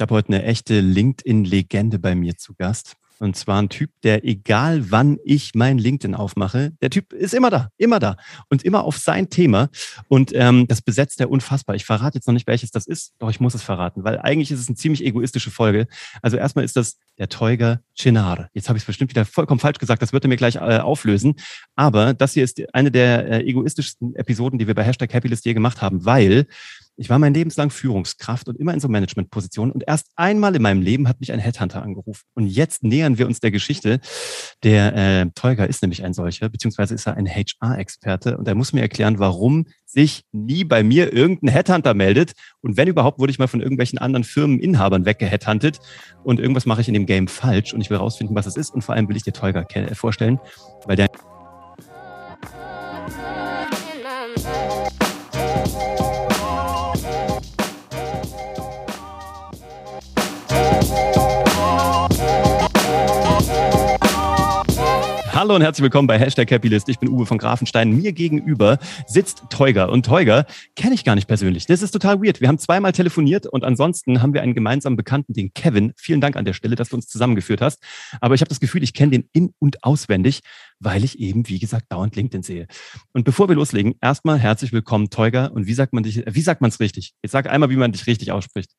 Ich habe heute eine echte LinkedIn-Legende bei mir zu Gast. Und zwar ein Typ, der egal wann ich mein LinkedIn aufmache, der Typ ist immer da, immer da und immer auf sein Thema. Und ähm, das besetzt er unfassbar. Ich verrate jetzt noch nicht, welches das ist, doch ich muss es verraten, weil eigentlich ist es eine ziemlich egoistische Folge. Also erstmal ist das der Teuger Chinar. Jetzt habe ich es bestimmt wieder vollkommen falsch gesagt, das wird er mir gleich äh, auflösen. Aber das hier ist eine der äh, egoistischsten Episoden, die wir bei Hashtag Happylist je gemacht haben, weil ich war mein Lebenslang Führungskraft und immer in so Managementpositionen. Und erst einmal in meinem Leben hat mich ein Headhunter angerufen. Und jetzt nähern wir uns der Geschichte. Der äh, Teuger ist nämlich ein solcher, beziehungsweise ist er ein HR-Experte. Und er muss mir erklären, warum sich nie bei mir irgendein Headhunter meldet. Und wenn überhaupt, wurde ich mal von irgendwelchen anderen Firmeninhabern weggeheadhuntet. Und irgendwas mache ich in dem Game falsch. Und ich will rausfinden, was es ist. Und vor allem will ich dir Teuger vorstellen, weil der Hallo und herzlich willkommen bei Hashtag Happylist. Ich bin Uwe von Grafenstein. Mir gegenüber sitzt Teuger. Und Teuger kenne ich gar nicht persönlich. Das ist total weird. Wir haben zweimal telefoniert und ansonsten haben wir einen gemeinsamen Bekannten, den Kevin. Vielen Dank an der Stelle, dass du uns zusammengeführt hast. Aber ich habe das Gefühl, ich kenne den in- und auswendig, weil ich eben, wie gesagt, dauernd LinkedIn sehe. Und bevor wir loslegen, erstmal herzlich willkommen, Teuger. Und wie sagt man dich, wie sagt man es richtig? Jetzt sag einmal, wie man dich richtig ausspricht.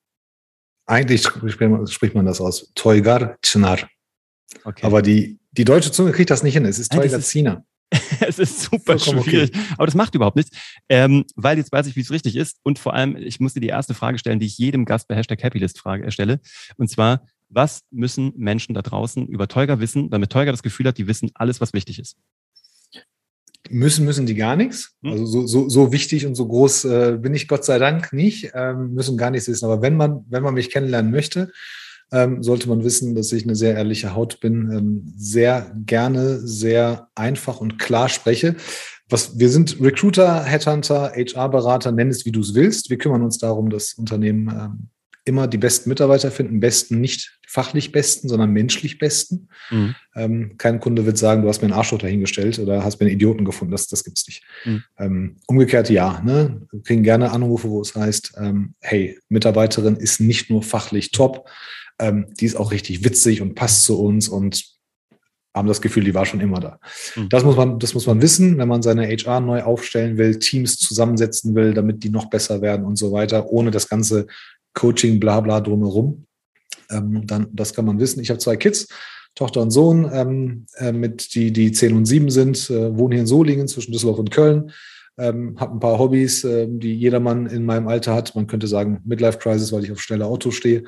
Eigentlich spricht man das aus. Teugar Chnar. Okay. Aber die, die deutsche Zunge kriegt das nicht hin. Es ist Teugaziner. es ist super Vollkommen schwierig. Okay. Aber das macht überhaupt nichts, ähm, weil jetzt weiß ich, wie es richtig ist. Und vor allem, ich musste die erste Frage stellen, die ich jedem Gast bei Hashtag Happylist Frage erstelle. Und zwar, was müssen Menschen da draußen über Teuger wissen, damit Teuger das Gefühl hat, die wissen alles, was wichtig ist? Müssen, müssen die gar nichts. Hm? Also so, so, so wichtig und so groß äh, bin ich Gott sei Dank nicht, ähm, müssen gar nichts wissen. Aber wenn man, wenn man mich kennenlernen möchte, ähm, sollte man wissen, dass ich eine sehr ehrliche Haut bin, ähm, sehr gerne, sehr einfach und klar spreche. Was, wir sind Recruiter, Headhunter, HR-Berater, nenn es wie du es willst. Wir kümmern uns darum, dass Unternehmen ähm, immer die besten Mitarbeiter finden, besten nicht fachlich besten, sondern menschlich besten. Mhm. Ähm, kein Kunde wird sagen, du hast mir einen Arschloch dahingestellt oder hast mir einen Idioten gefunden. Das, das gibt es nicht. Mhm. Ähm, umgekehrt ja. Ne? Wir kriegen gerne Anrufe, wo es heißt, ähm, hey, Mitarbeiterin ist nicht nur fachlich top, ähm, die ist auch richtig witzig und passt zu uns und haben das Gefühl, die war schon immer da. Mhm. Das, muss man, das muss man wissen, wenn man seine HR neu aufstellen will, Teams zusammensetzen will, damit die noch besser werden und so weiter, ohne das ganze Coaching, bla bla drumherum. Ähm, dann, das kann man wissen. Ich habe zwei Kids, Tochter und Sohn, ähm, äh, mit die, die 10 und 7 sind, äh, wohnen hier in Solingen zwischen Düsseldorf und Köln. Ähm, habe ein paar Hobbys, äh, die jedermann in meinem Alter hat. Man könnte sagen Midlife Crisis, weil ich auf schnelle Autos stehe.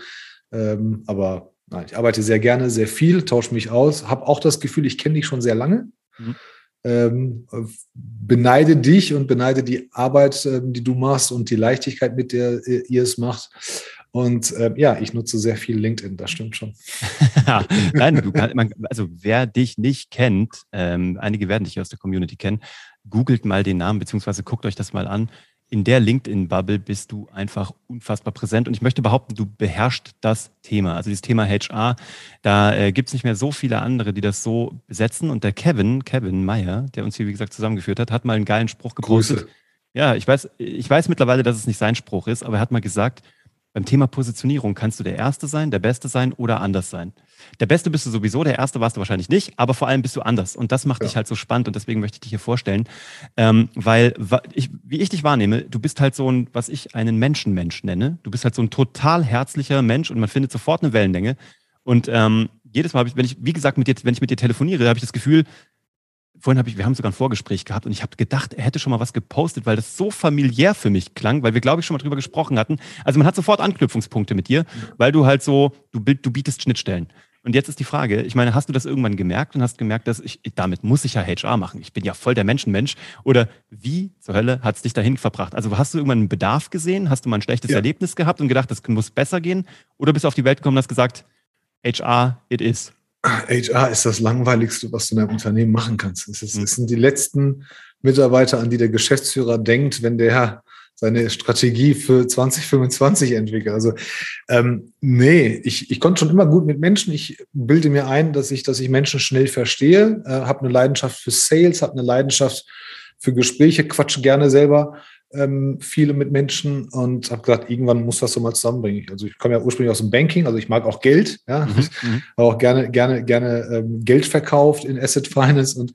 Ähm, aber nein, ich arbeite sehr gerne, sehr viel, tausche mich aus, habe auch das Gefühl, ich kenne dich schon sehr lange. Mhm. Ähm, beneide dich und beneide die Arbeit, äh, die du machst und die Leichtigkeit, mit der äh, ihr es macht. Und äh, ja, ich nutze sehr viel LinkedIn, das stimmt schon. Nein, du kann, man, also wer dich nicht kennt, ähm, einige werden dich aus der Community kennen, googelt mal den Namen, beziehungsweise guckt euch das mal an in der LinkedIn-Bubble bist du einfach unfassbar präsent. Und ich möchte behaupten, du beherrschst das Thema. Also dieses Thema HR, da äh, gibt es nicht mehr so viele andere, die das so besetzen. Und der Kevin, Kevin Meyer, der uns hier, wie gesagt, zusammengeführt hat, hat mal einen geilen Spruch gepostet. Grüße. Ja, ich weiß, ich weiß mittlerweile, dass es nicht sein Spruch ist, aber er hat mal gesagt, beim Thema Positionierung kannst du der Erste sein, der Beste sein oder anders sein. Der Beste bist du sowieso, der Erste warst du wahrscheinlich nicht, aber vor allem bist du anders. Und das macht ja. dich halt so spannend und deswegen möchte ich dich hier vorstellen. Ähm, weil, ich, wie ich dich wahrnehme, du bist halt so ein, was ich einen Menschenmensch nenne. Du bist halt so ein total herzlicher Mensch und man findet sofort eine Wellenlänge. Und ähm, jedes Mal, ich, wenn ich, wie gesagt, mit dir, wenn ich mit dir telefoniere, habe ich das Gefühl, vorhin habe ich, wir haben sogar ein Vorgespräch gehabt und ich habe gedacht, er hätte schon mal was gepostet, weil das so familiär für mich klang, weil wir, glaube ich, schon mal drüber gesprochen hatten. Also man hat sofort Anknüpfungspunkte mit dir, weil du halt so, du, du bietest Schnittstellen. Und jetzt ist die Frage, ich meine, hast du das irgendwann gemerkt und hast gemerkt, dass ich, damit muss ich ja HR machen. Ich bin ja voll der Menschenmensch. Oder wie zur Hölle hat es dich dahin verbracht? Also hast du irgendwann einen Bedarf gesehen? Hast du mal ein schlechtes ja. Erlebnis gehabt und gedacht, das muss besser gehen? Oder bist du auf die Welt gekommen und hast gesagt, HR, it is? HR ist das Langweiligste, was du in einem Unternehmen machen kannst. Es, ist, mhm. es sind die letzten Mitarbeiter, an die der Geschäftsführer denkt, wenn der seine Strategie für 2025 entwickelt. Also ähm, nee, ich, ich konnte schon immer gut mit Menschen. Ich bilde mir ein, dass ich, dass ich Menschen schnell verstehe, äh, habe eine Leidenschaft für Sales, habe eine Leidenschaft für Gespräche, quatsche gerne selber ähm, viele mit Menschen und habe gesagt, irgendwann muss das so mal zusammenbringen. Also ich komme ja ursprünglich aus dem Banking, also ich mag auch Geld, ja, mhm. mhm. habe auch gerne, gerne, gerne ähm, Geld verkauft in Asset Finance und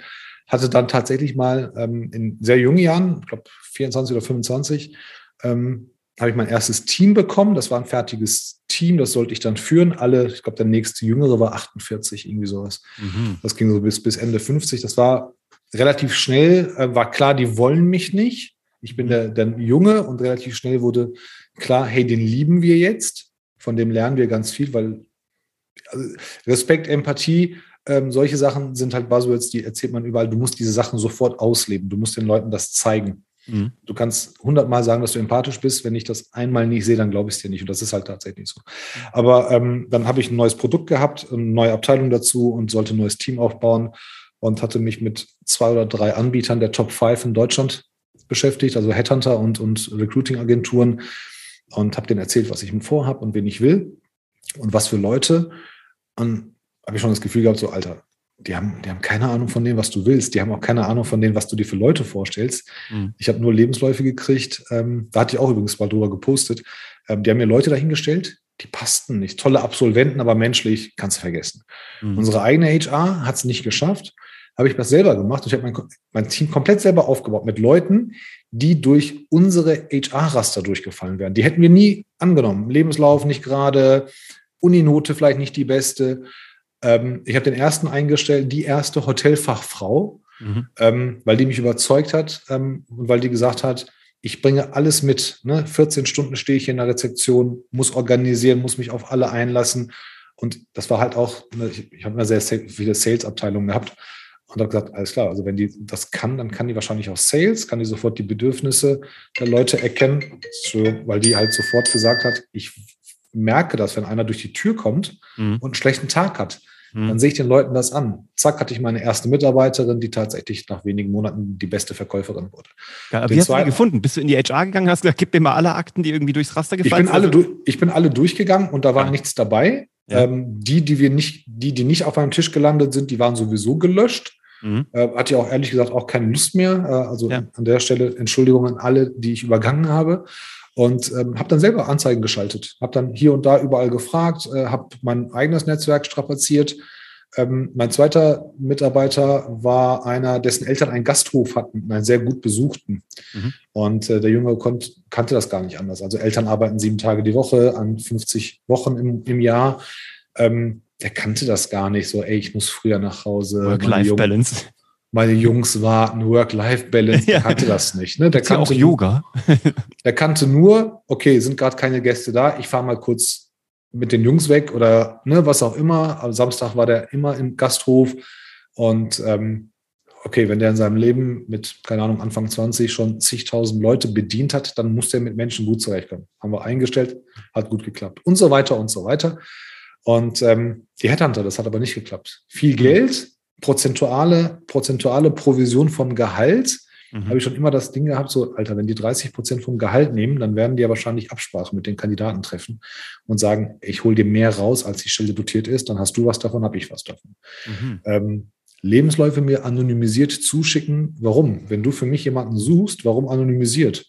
hatte dann tatsächlich mal ähm, in sehr jungen Jahren, ich glaube 24 oder 25, ähm, habe ich mein erstes Team bekommen. Das war ein fertiges Team, das sollte ich dann führen. Alle, ich glaube, der nächste Jüngere war 48, irgendwie sowas. Mhm. Das ging so bis, bis Ende 50. Das war relativ schnell, äh, war klar, die wollen mich nicht. Ich bin der, der Junge und relativ schnell wurde klar, hey, den lieben wir jetzt. Von dem lernen wir ganz viel, weil also Respekt, Empathie, ähm, solche Sachen sind halt Buzzwords, die erzählt man überall. Du musst diese Sachen sofort ausleben. Du musst den Leuten das zeigen. Mhm. Du kannst hundertmal sagen, dass du empathisch bist. Wenn ich das einmal nicht sehe, dann glaube ich es dir nicht. Und das ist halt tatsächlich so. Aber ähm, dann habe ich ein neues Produkt gehabt, eine neue Abteilung dazu und sollte ein neues Team aufbauen und hatte mich mit zwei oder drei Anbietern der Top 5 in Deutschland beschäftigt, also Headhunter und, und Recruiting-Agenturen und habe denen erzählt, was ich vorhabe und wen ich will und was für Leute. Und habe ich schon das Gefühl gehabt, so, Alter, die haben, die haben keine Ahnung von dem, was du willst. Die haben auch keine Ahnung von dem, was du dir für Leute vorstellst. Mhm. Ich habe nur Lebensläufe gekriegt. Ähm, da hatte ich auch übrigens mal drüber gepostet. Ähm, die haben mir Leute dahingestellt, die passten nicht. Tolle Absolventen, aber menschlich kannst du vergessen. Mhm. Unsere eigene HR hat es nicht geschafft. Habe ich das selber gemacht. Ich habe mein, mein Team komplett selber aufgebaut mit Leuten, die durch unsere HR-Raster durchgefallen wären. Die hätten wir nie angenommen. Lebenslauf nicht gerade, Uninote vielleicht nicht die beste. Ähm, ich habe den ersten eingestellt, die erste Hotelfachfrau, mhm. ähm, weil die mich überzeugt hat ähm, und weil die gesagt hat, ich bringe alles mit. Ne? 14 Stunden stehe ich hier in der Rezeption, muss organisieren, muss mich auf alle einlassen. Und das war halt auch, ne, ich, ich habe immer sehr viele Sales-Abteilungen gehabt und habe gesagt, alles klar, also wenn die das kann, dann kann die wahrscheinlich auch Sales, kann die sofort die Bedürfnisse der Leute erkennen, weil die halt sofort gesagt hat, ich merke das, wenn einer durch die Tür kommt mhm. und einen schlechten Tag hat. Mhm. Dann sehe ich den Leuten das an. Zack, hatte ich meine erste Mitarbeiterin, die tatsächlich nach wenigen Monaten die beste Verkäuferin wurde. Ja, aber wie hast du die gefunden? Bist du in die HR gegangen, hast gesagt, gib mir mal alle Akten, die irgendwie durchs Raster gefallen ich bin sind? Alle, ich bin alle durchgegangen und da war ja. nichts dabei. Ja. Ähm, die, die wir nicht, die, die nicht auf meinem Tisch gelandet sind, die waren sowieso gelöscht. Mhm. Äh, hatte ja auch ehrlich gesagt auch keine Lust mehr. Äh, also ja. an der Stelle Entschuldigung an alle, die ich übergangen habe. Und ähm, habe dann selber Anzeigen geschaltet, habe dann hier und da überall gefragt, äh, habe mein eigenes Netzwerk strapaziert. Ähm, mein zweiter Mitarbeiter war einer, dessen Eltern einen Gasthof hatten, einen sehr gut besuchten. Mhm. Und äh, der Junge konnt, kannte das gar nicht anders. Also Eltern arbeiten sieben Tage die Woche an 50 Wochen im, im Jahr. Ähm, der kannte das gar nicht so, ey, ich muss früher nach Hause. Work-Life-Balance meine Jungs warten, Work-Life-Balance, der kannte das nicht. Ne? Der kannte auch Yoga. der kannte nur, okay, sind gerade keine Gäste da, ich fahre mal kurz mit den Jungs weg oder ne, was auch immer. Am Samstag war der immer im Gasthof und ähm, okay, wenn der in seinem Leben mit, keine Ahnung, Anfang 20 schon zigtausend Leute bedient hat, dann muss der mit Menschen gut zurechtkommen. Haben wir eingestellt, hat gut geklappt und so weiter und so weiter. Und ähm, die Headhunter, das hat aber nicht geklappt. Viel Geld, prozentuale, prozentuale Provision vom Gehalt, mhm. habe ich schon immer das Ding gehabt, so, Alter, wenn die 30 Prozent vom Gehalt nehmen, dann werden die ja wahrscheinlich Absprache mit den Kandidaten treffen und sagen, ich hole dir mehr raus, als die Stelle dotiert ist, dann hast du was davon, habe ich was davon. Mhm. Ähm, Lebensläufe mir anonymisiert zuschicken. Warum? Wenn du für mich jemanden suchst, warum anonymisiert?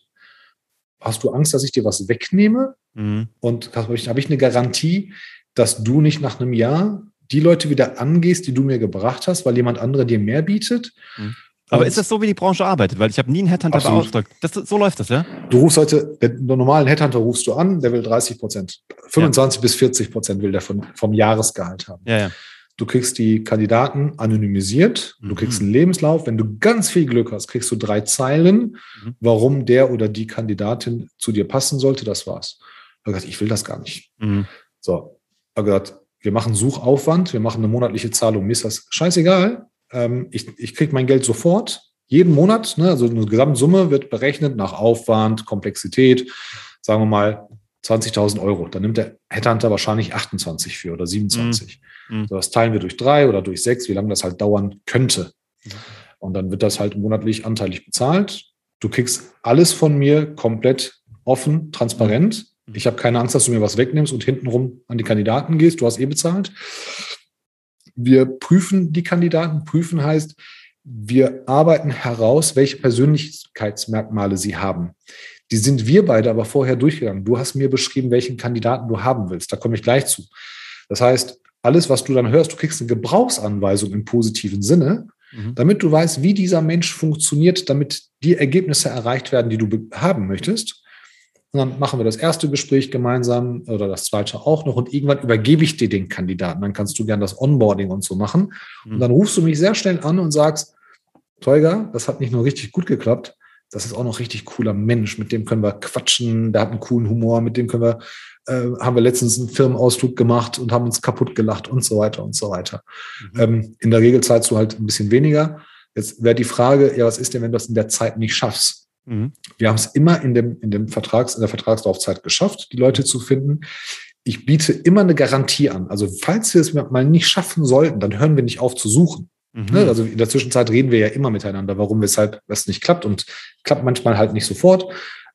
Hast du Angst, dass ich dir was wegnehme? Mhm. Und habe ich, hab ich eine Garantie, dass du nicht nach einem Jahr die Leute wieder angehst, die du mir gebracht hast, weil jemand andere dir mehr bietet. Mhm. Aber ist das so, wie die Branche arbeitet? Weil ich habe nie einen Headhunter beauftragt. Das, so läuft das, ja? Du rufst heute, den normalen Headhunter rufst du an, der will 30 Prozent. 25 ja. bis 40 Prozent will der von, vom Jahresgehalt haben. Ja, ja. Du kriegst die Kandidaten anonymisiert, du mhm. kriegst einen Lebenslauf. Wenn du ganz viel Glück hast, kriegst du drei Zeilen, mhm. warum der oder die Kandidatin zu dir passen sollte. Das war's. Ich will das gar nicht. Mhm. So, habe gesagt, wir machen Suchaufwand, wir machen eine monatliche Zahlung. Mir ist das scheißegal. Ähm, ich ich kriege mein Geld sofort, jeden Monat. Ne? Also eine Gesamtsumme wird berechnet nach Aufwand, Komplexität, sagen wir mal 20.000 Euro. Dann nimmt der Headhunter wahrscheinlich 28 für oder 27. Mhm. mhm. So, das teilen wir durch drei oder durch sechs, wie lange das halt dauern könnte. Mhm. Und dann wird das halt monatlich anteilig bezahlt. Du kriegst alles von mir komplett offen, transparent. Ich habe keine Angst, dass du mir was wegnimmst und hintenrum an die Kandidaten gehst. Du hast eh bezahlt. Wir prüfen die Kandidaten. Prüfen heißt, wir arbeiten heraus, welche Persönlichkeitsmerkmale sie haben. Die sind wir beide aber vorher durchgegangen. Du hast mir beschrieben, welchen Kandidaten du haben willst. Da komme ich gleich zu. Das heißt, alles, was du dann hörst, du kriegst eine Gebrauchsanweisung im positiven Sinne, mhm. damit du weißt, wie dieser Mensch funktioniert, damit die Ergebnisse erreicht werden, die du haben möchtest. Und dann machen wir das erste Gespräch gemeinsam oder das zweite auch noch und irgendwann übergebe ich dir den Kandidaten. Dann kannst du gern das Onboarding und so machen. Mhm. Und dann rufst du mich sehr schnell an und sagst, Teuger, das hat nicht nur richtig gut geklappt, das ist auch noch richtig cooler Mensch, mit dem können wir quatschen, der hat einen coolen Humor, mit dem können wir, äh, haben wir letztens einen Firmenausflug gemacht und haben uns kaputt gelacht und so weiter und so weiter. Mhm. Ähm, in der Regel zahlst du halt ein bisschen weniger. Jetzt wäre die Frage, ja, was ist denn, wenn du das in der Zeit nicht schaffst? Mhm. Wir haben es immer in dem, in dem Vertrags, in der Vertragslaufzeit geschafft, die Leute zu finden. Ich biete immer eine Garantie an. Also falls wir es mal nicht schaffen sollten, dann hören wir nicht auf zu suchen. Mhm. Ne, also in der Zwischenzeit reden wir ja immer miteinander, warum, weshalb das nicht klappt und klappt manchmal halt nicht sofort.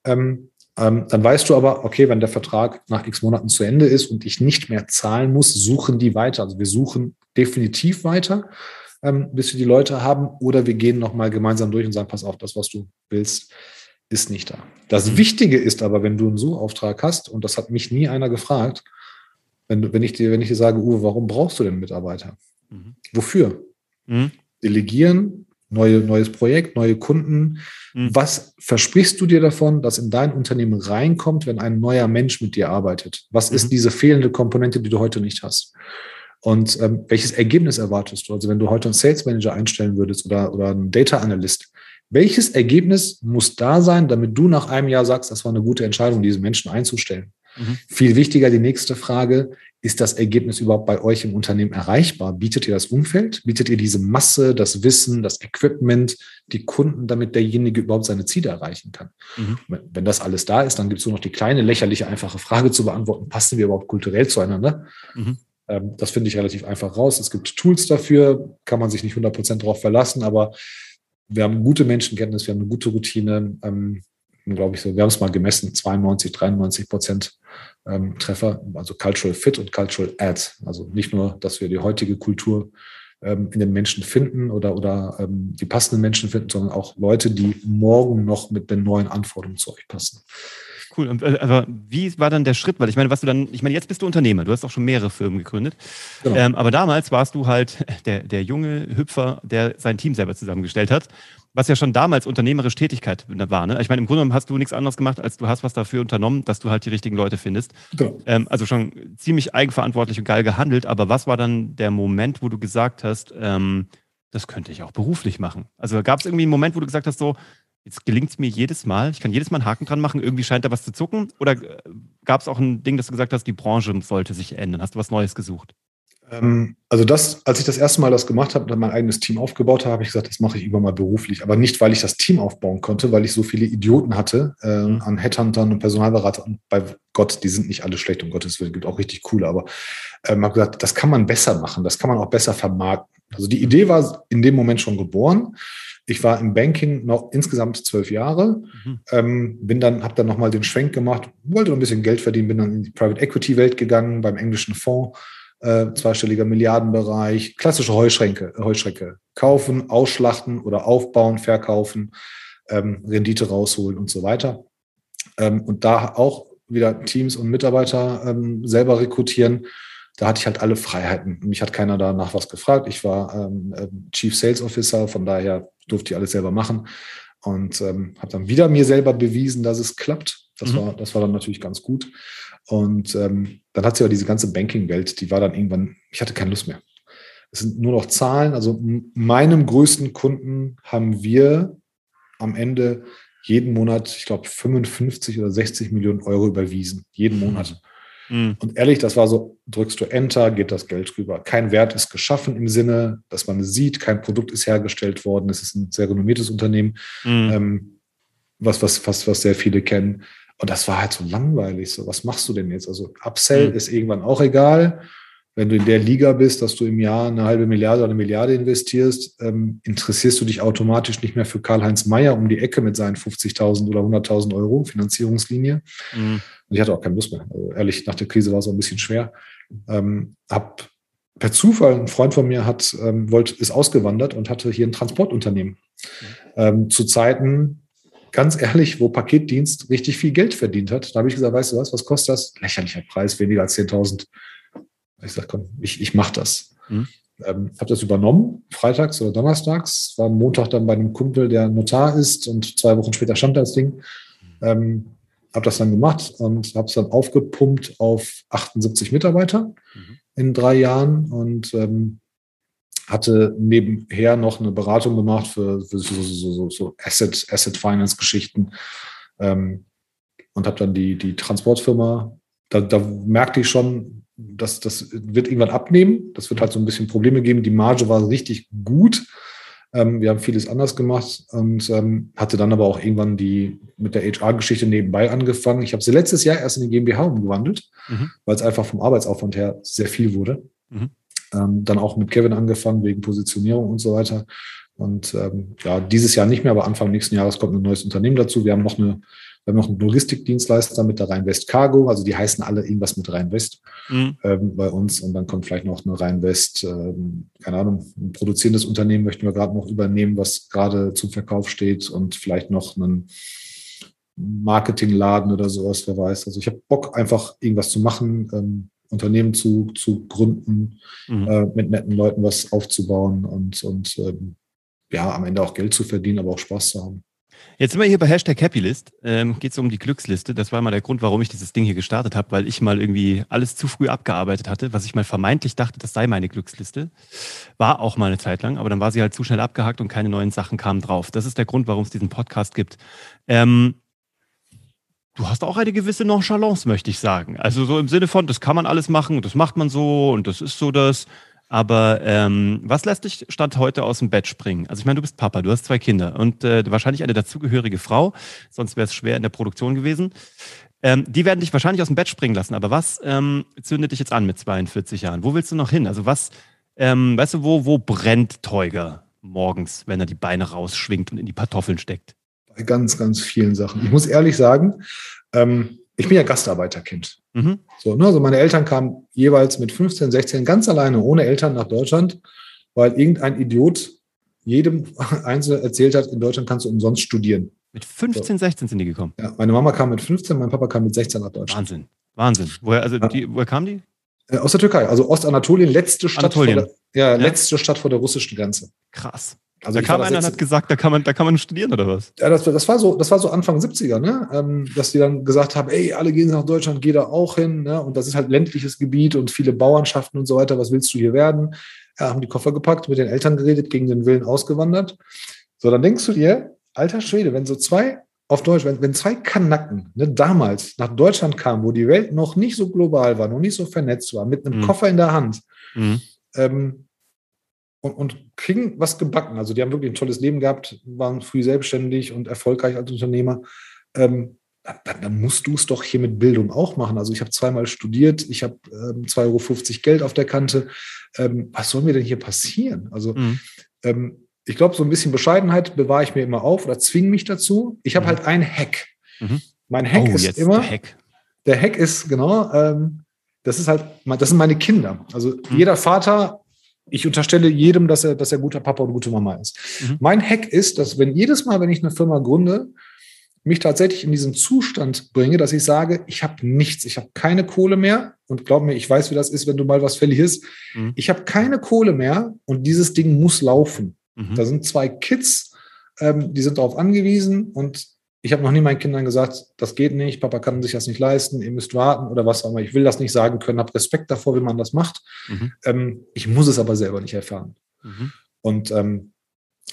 Ähm, ähm, dann weißt du aber, okay, wenn der Vertrag nach x Monaten zu Ende ist und ich nicht mehr zahlen muss, suchen die weiter. Also wir suchen definitiv weiter, ähm, bis wir die Leute haben, oder wir gehen nochmal gemeinsam durch und sagen, pass auf, das, was du willst, ist nicht da. Das mhm. Wichtige ist aber, wenn du einen Suchauftrag hast, und das hat mich nie einer gefragt, wenn, wenn, ich, dir, wenn ich dir sage, Uwe, warum brauchst du denn Mitarbeiter? Mhm. Wofür? Mhm. Delegieren, neue, neues Projekt, neue Kunden. Mhm. Was versprichst du dir davon, dass in dein Unternehmen reinkommt, wenn ein neuer Mensch mit dir arbeitet? Was mhm. ist diese fehlende Komponente, die du heute nicht hast? Und ähm, welches Ergebnis erwartest du? Also wenn du heute einen Sales Manager einstellen würdest oder, oder einen Data Analyst, welches Ergebnis muss da sein, damit du nach einem Jahr sagst, das war eine gute Entscheidung, diesen Menschen einzustellen? Mhm. Viel wichtiger die nächste Frage, ist das Ergebnis überhaupt bei euch im Unternehmen erreichbar? Bietet ihr das Umfeld? Bietet ihr diese Masse, das Wissen, das Equipment, die Kunden, damit derjenige überhaupt seine Ziele erreichen kann? Mhm. Wenn das alles da ist, dann gibt es nur noch die kleine, lächerliche, einfache Frage zu beantworten, passen wir überhaupt kulturell zueinander? Mhm. Ähm, das finde ich relativ einfach raus. Es gibt Tools dafür, kann man sich nicht 100% darauf verlassen, aber wir haben gute Menschenkenntnis, wir haben eine gute Routine. Ähm, glaube ich so, wir haben es mal gemessen, 92, 93 Prozent ähm, Treffer, also Cultural Fit und Cultural Add. Also nicht nur, dass wir die heutige Kultur ähm, in den Menschen finden oder, oder ähm, die passenden Menschen finden, sondern auch Leute, die morgen noch mit den neuen Anforderungen zu euch passen. Cool. Äh, aber wie war dann der Schritt? Weil ich meine, was du dann, ich meine, jetzt bist du Unternehmer, du hast auch schon mehrere Firmen gegründet. Genau. Ähm, aber damals warst du halt der, der junge Hüpfer, der sein Team selber zusammengestellt hat was ja schon damals unternehmerische Tätigkeit war. Ne? Ich meine, im Grunde genommen hast du nichts anderes gemacht, als du hast was dafür unternommen, dass du halt die richtigen Leute findest. Ja. Ähm, also schon ziemlich eigenverantwortlich und geil gehandelt. Aber was war dann der Moment, wo du gesagt hast, ähm, das könnte ich auch beruflich machen? Also gab es irgendwie einen Moment, wo du gesagt hast, so, jetzt gelingt es mir jedes Mal, ich kann jedes Mal einen Haken dran machen, irgendwie scheint da was zu zucken? Oder äh, gab es auch ein Ding, dass du gesagt hast, die Branche sollte sich ändern? Hast du was Neues gesucht? Ähm, also das, als ich das erste Mal das gemacht habe und mein eigenes Team aufgebaut habe, habe ich gesagt, das mache ich immer mal beruflich. Aber nicht, weil ich das Team aufbauen konnte, weil ich so viele Idioten hatte äh, mhm. an Headhuntern und Personalberatern. Und bei Gott, die sind nicht alle schlecht, um Gottes Willen, gibt auch richtig coole. Aber ähm, habe gesagt, das kann man besser machen, das kann man auch besser vermarkten. Also die Idee war in dem Moment schon geboren. Ich war im Banking noch insgesamt zwölf Jahre, mhm. ähm, bin dann, habe dann nochmal den Schwenk gemacht, wollte noch ein bisschen Geld verdienen, bin dann in die Private Equity Welt gegangen beim englischen Fonds äh, zweistelliger Milliardenbereich, klassische Heuschränke, Heuschrecke. Kaufen, ausschlachten oder aufbauen, verkaufen, ähm, Rendite rausholen und so weiter. Ähm, und da auch wieder Teams und Mitarbeiter ähm, selber rekrutieren. Da hatte ich halt alle Freiheiten. Mich hat keiner danach was gefragt. Ich war ähm, ähm, Chief Sales Officer, von daher durfte ich alles selber machen und ähm, habe dann wieder mir selber bewiesen, dass es klappt. Das, mhm. war, das war dann natürlich ganz gut. Und ähm, dann hat sie aber diese ganze Banking-Welt, die war dann irgendwann, ich hatte keine Lust mehr. Es sind nur noch Zahlen. Also meinem größten Kunden haben wir am Ende jeden Monat, ich glaube, 55 oder 60 Millionen Euro überwiesen. Jeden Monat. Mhm. Und ehrlich, das war so, drückst du Enter, geht das Geld rüber. Kein Wert ist geschaffen im Sinne, dass man es sieht, kein Produkt ist hergestellt worden. Es ist ein sehr renommiertes Unternehmen, mhm. ähm, was, was, was, was sehr viele kennen. Und das war halt so langweilig. So, was machst du denn jetzt? Also Upsell mhm. ist irgendwann auch egal. Wenn du in der Liga bist, dass du im Jahr eine halbe Milliarde oder eine Milliarde investierst, ähm, interessierst du dich automatisch nicht mehr für Karl-Heinz Meyer um die Ecke mit seinen 50.000 oder 100.000 Euro Finanzierungslinie. Mhm. Und ich hatte auch keine Lust mehr. Also ehrlich, nach der Krise war es auch ein bisschen schwer. Ähm, hab per Zufall, ein Freund von mir hat, ähm, wollte, ist ausgewandert und hatte hier ein Transportunternehmen. Ähm, zu Zeiten, ganz ehrlich, wo Paketdienst richtig viel Geld verdient hat. Da habe ich gesagt, weißt du was, was kostet das? Lächerlicher Preis, weniger als 10.000. Ich sage, komm, ich, ich mache das. Mhm. Ähm, habe das übernommen, freitags oder donnerstags. War am Montag dann bei einem Kumpel, der Notar ist und zwei Wochen später stand das Ding. Ähm, habe das dann gemacht und habe es dann aufgepumpt auf 78 Mitarbeiter mhm. in drei Jahren und ähm, hatte nebenher noch eine Beratung gemacht für, für so, so, so, so, Asset, Asset Finance Geschichten ähm, und habe dann die, die Transportfirma, da, da merkte ich schon, dass das wird irgendwann abnehmen. Das wird halt so ein bisschen Probleme geben. Die Marge war richtig gut. Ähm, wir haben vieles anders gemacht und ähm, hatte dann aber auch irgendwann die mit der HR-Geschichte nebenbei angefangen. Ich habe sie letztes Jahr erst in die GmbH umgewandelt, mhm. weil es einfach vom Arbeitsaufwand her sehr viel wurde. Mhm. Ähm, dann auch mit Kevin angefangen wegen Positionierung und so weiter. Und ähm, ja, dieses Jahr nicht mehr, aber Anfang nächsten Jahres kommt ein neues Unternehmen dazu. Wir haben noch eine wir haben noch einen Logistikdienstleister mit der Rheinwest Cargo, also die heißen alle irgendwas mit Rheinwest mhm. ähm, bei uns. Und dann kommt vielleicht noch eine Rheinwest, ähm, keine Ahnung, ein produzierendes Unternehmen möchten wir gerade noch übernehmen, was gerade zum Verkauf steht und vielleicht noch einen Marketingladen oder sowas, wer weiß. Also ich habe Bock, einfach irgendwas zu machen, ähm, Unternehmen zu, zu gründen, mhm. äh, mit netten Leuten was aufzubauen und, und ähm, ja, am Ende auch Geld zu verdienen, aber auch Spaß zu haben. Jetzt sind wir hier bei Hashtag Happylist. Ähm, Geht es um die Glücksliste. Das war mal der Grund, warum ich dieses Ding hier gestartet habe, weil ich mal irgendwie alles zu früh abgearbeitet hatte, was ich mal vermeintlich dachte, das sei meine Glücksliste. War auch mal eine Zeit lang, aber dann war sie halt zu schnell abgehakt und keine neuen Sachen kamen drauf. Das ist der Grund, warum es diesen Podcast gibt. Ähm, du hast auch eine gewisse Nonchalance, möchte ich sagen. Also so im Sinne von, das kann man alles machen, das macht man so und das ist so das. Aber ähm, was lässt dich Stand heute aus dem Bett springen? Also ich meine, du bist Papa, du hast zwei Kinder und äh, wahrscheinlich eine dazugehörige Frau, sonst wäre es schwer in der Produktion gewesen. Ähm, die werden dich wahrscheinlich aus dem Bett springen lassen. Aber was ähm, zündet dich jetzt an mit 42 Jahren? Wo willst du noch hin? Also was, ähm, weißt du, wo, wo brennt Teuger morgens, wenn er die Beine rausschwingt und in die Kartoffeln steckt? Bei ganz, ganz vielen Sachen. Ich muss ehrlich sagen, ähm, ich bin ja Gastarbeiterkind. Mhm. So, ne, also meine Eltern kamen jeweils mit 15, 16 ganz alleine ohne Eltern nach Deutschland, weil irgendein Idiot jedem Einzelnen erzählt hat, in Deutschland kannst du umsonst studieren. Mit 15, so. 16 sind die gekommen. Ja, meine Mama kam mit 15, mein Papa kam mit 16 nach Deutschland. Wahnsinn, Wahnsinn. Woher, also die, woher kamen die? Äh, aus der Türkei, also Ostanatolien, letzte Stadt, vor der, ja, ja, letzte Stadt vor der russischen Grenze. Krass. Also da kam einer und hat gesagt, da kann man, da kann man studieren oder was? Ja, das, das, war so, das war so Anfang 70er, ne? Ähm, dass die dann gesagt haben, ey, alle gehen nach Deutschland, geh da auch hin, ne? Und das ist halt ländliches Gebiet und viele Bauernschaften und so weiter. Was willst du hier werden? Ja, haben die Koffer gepackt, mit den Eltern geredet, gegen den Willen ausgewandert. So, dann denkst du dir, alter Schwede, wenn so zwei auf Deutsch, wenn, wenn zwei Kanacken ne, damals nach Deutschland kamen, wo die Welt noch nicht so global war, noch nicht so vernetzt war, mit einem mhm. Koffer in der Hand, mhm. ähm, und, und kriegen was gebacken. Also die haben wirklich ein tolles Leben gehabt, waren früh selbstständig und erfolgreich als Unternehmer. Ähm, dann, dann, musst du es doch hier mit Bildung auch machen. Also ich habe zweimal studiert, ich habe ähm, 2,50 Euro Geld auf der Kante. Ähm, was soll mir denn hier passieren? Also mhm. ähm, ich glaube, so ein bisschen Bescheidenheit bewahre ich mir immer auf oder zwinge mich dazu. Ich habe mhm. halt einen Hack. Mhm. Mein Hack oh, ist immer. Der Hack. der Hack ist, genau, ähm, das ist halt, das sind meine Kinder. Also mhm. jeder Vater ich unterstelle jedem, dass er, dass er guter Papa und gute Mama ist. Mhm. Mein Hack ist, dass wenn jedes Mal, wenn ich eine Firma gründe, mich tatsächlich in diesen Zustand bringe, dass ich sage, ich habe nichts, ich habe keine Kohle mehr und glaub mir, ich weiß, wie das ist, wenn du mal was verlierst. Mhm. Ich habe keine Kohle mehr und dieses Ding muss laufen. Mhm. Da sind zwei Kids, ähm, die sind darauf angewiesen und ich habe noch nie meinen Kindern gesagt, das geht nicht, Papa kann sich das nicht leisten, ihr müsst warten oder was auch immer. Ich will das nicht sagen können, habe Respekt davor, wie man das macht. Mhm. Ähm, ich muss es aber selber nicht erfahren. Mhm. Und ähm,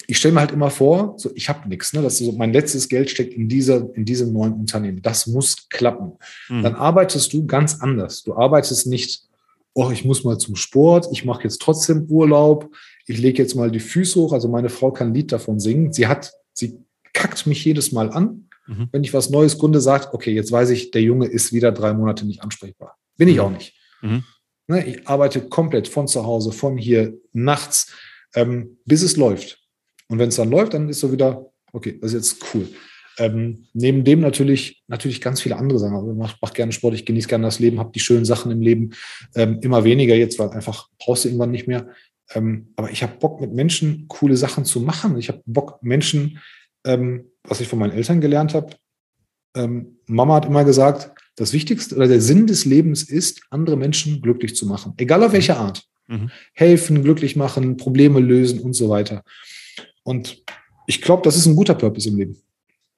ich stelle mir halt immer vor, so, ich habe nichts, ne? Das so, mein letztes Geld steckt in, dieser, in diesem neuen Unternehmen. Das muss klappen. Mhm. Dann arbeitest du ganz anders. Du arbeitest nicht, oh, ich muss mal zum Sport, ich mache jetzt trotzdem Urlaub, ich lege jetzt mal die Füße hoch. Also meine Frau kann ein Lied davon singen. Sie hat, sie kackt mich jedes Mal an, mhm. wenn ich was Neues Kunde sagt, okay, jetzt weiß ich, der Junge ist wieder drei Monate nicht ansprechbar. Bin ich mhm. auch nicht. Mhm. Ne, ich arbeite komplett von zu Hause, von hier, nachts, ähm, bis es läuft. Und wenn es dann läuft, dann ist so wieder, okay, das ist jetzt cool. Ähm, neben dem natürlich, natürlich ganz viele andere Sachen. Also ich mache mach gerne Sport, ich genieße gerne das Leben, habe die schönen Sachen im Leben. Ähm, immer weniger jetzt, weil einfach brauchst du irgendwann nicht mehr. Ähm, aber ich habe Bock, mit Menschen coole Sachen zu machen. Ich habe Bock, Menschen, ähm, was ich von meinen Eltern gelernt habe. Ähm, Mama hat immer gesagt, das Wichtigste oder der Sinn des Lebens ist, andere Menschen glücklich zu machen, egal auf welche Art. Mhm. Helfen, glücklich machen, Probleme lösen und so weiter. Und ich glaube, das ist ein guter Purpose im Leben.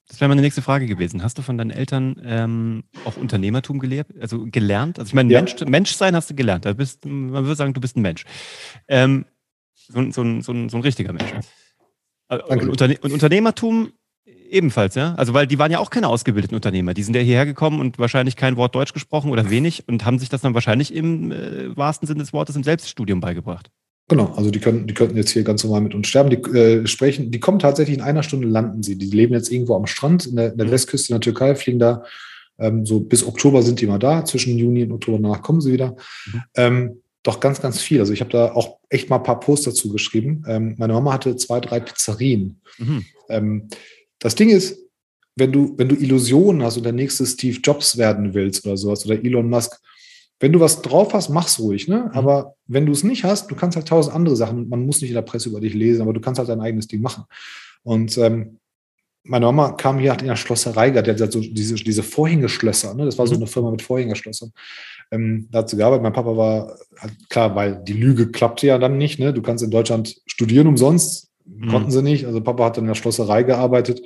Das wäre meine nächste Frage gewesen. Hast du von deinen Eltern ähm, auch Unternehmertum gelehrt, also gelernt? Also ich meine, ja. Mensch, Mensch sein hast du gelernt. Da bist, man würde sagen, du bist ein Mensch. Ähm, so, so, so, so, ein, richtiger Mensch. Äh, und, Unterne und, Unternehmertum ebenfalls, ja? Also weil die waren ja auch keine ausgebildeten Unternehmer. Die sind ja hierher gekommen und wahrscheinlich kein Wort Deutsch gesprochen oder wenig und haben sich das dann wahrscheinlich im äh, wahrsten Sinne des Wortes im Selbststudium beigebracht. Genau, also die können, die könnten jetzt hier ganz normal mit uns sterben. Die äh, sprechen, die kommen tatsächlich in einer Stunde landen sie. Die leben jetzt irgendwo am Strand in der, in der mhm. Westküste in der Türkei, fliegen da ähm, so bis Oktober sind die mal da. Zwischen Juni und Oktober danach kommen sie wieder. Mhm. Ähm, doch ganz, ganz viel. Also ich habe da auch echt mal ein paar Posts dazu geschrieben. Ähm, meine Mama hatte zwei, drei Pizzerien. Mhm. Ähm, das Ding ist, wenn du, wenn du Illusionen hast und der nächste Steve Jobs werden willst oder sowas oder Elon Musk, wenn du was drauf hast, mach's ruhig, ne? Mhm. Aber wenn du es nicht hast, du kannst halt tausend andere Sachen. Man muss nicht in der Presse über dich lesen, aber du kannst halt dein eigenes Ding machen. Und ähm, meine Mama kam hier, in der Schlosserei die hat so diese, diese Vorhängeschlösser, ne? Das war so mhm. eine Firma mit Vorhängeschlössern. Ähm, da hat sie gearbeitet. Mein Papa war, klar, weil die Lüge klappte ja dann nicht, ne? Du kannst in Deutschland studieren umsonst. Mhm. Konnten sie nicht. Also Papa hat in der Schlosserei gearbeitet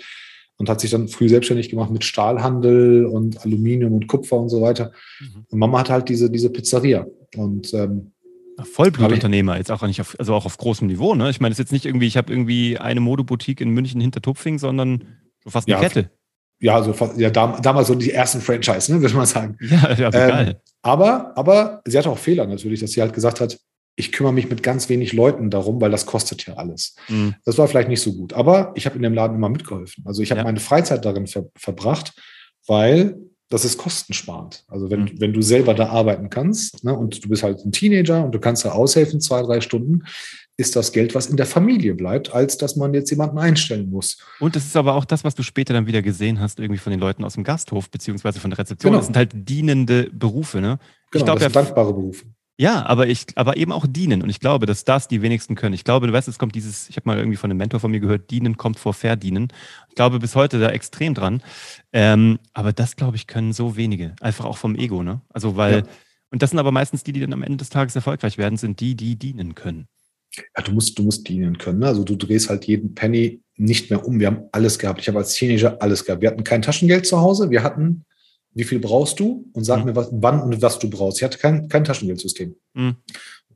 und hat sich dann früh selbstständig gemacht mit Stahlhandel und Aluminium und Kupfer und so weiter. Mhm. Und Mama hat halt diese, diese Pizzeria. Und ähm, Vollblutunternehmer, jetzt auch nicht auf, also auch auf großem Niveau, ne? Ich meine, es ist jetzt nicht irgendwie, ich habe irgendwie eine Modeboutique in München hinter Tupfing, sondern fast eine ja, Kette. Ja, also ja, damals so die ersten Franchise, ne, würde man sagen. Ja, ja, ähm, geil. Aber, aber sie hatte auch Fehler natürlich, dass sie halt gesagt hat, ich kümmere mich mit ganz wenig Leuten darum, weil das kostet ja alles. Mhm. Das war vielleicht nicht so gut. Aber ich habe in dem Laden immer mitgeholfen. Also ich habe ja. meine Freizeit darin ver verbracht, weil das ist kostensparend. Also wenn, mhm. wenn du selber da arbeiten kannst ne, und du bist halt ein Teenager und du kannst da aushelfen, zwei, drei Stunden, ist das Geld, was in der Familie bleibt, als dass man jetzt jemanden einstellen muss. Und das ist aber auch das, was du später dann wieder gesehen hast, irgendwie von den Leuten aus dem Gasthof, beziehungsweise von der Rezeption. Genau. Das sind halt dienende Berufe, ne? Genau, ich glaub, das sind dankbare Berufe. Ja, aber ich, aber eben auch dienen. Und ich glaube, dass das die wenigsten können. Ich glaube, du weißt, es kommt dieses, ich habe mal irgendwie von einem Mentor von mir gehört, dienen kommt vor verdienen. Ich glaube bis heute da extrem dran. Ähm, aber das, glaube ich, können so wenige. Einfach auch vom Ego, ne? Also, weil, ja. und das sind aber meistens die, die dann am Ende des Tages erfolgreich werden, sind die, die dienen können. Ja, du musst, du musst dienen können. Ne? Also du drehst halt jeden Penny nicht mehr um. Wir haben alles gehabt. Ich habe als Teenager alles gehabt. Wir hatten kein Taschengeld zu Hause. Wir hatten wie viel brauchst du und sag mhm. mir, was, wann und was du brauchst. Ich hatte kein, kein Taschengeldsystem. Mhm.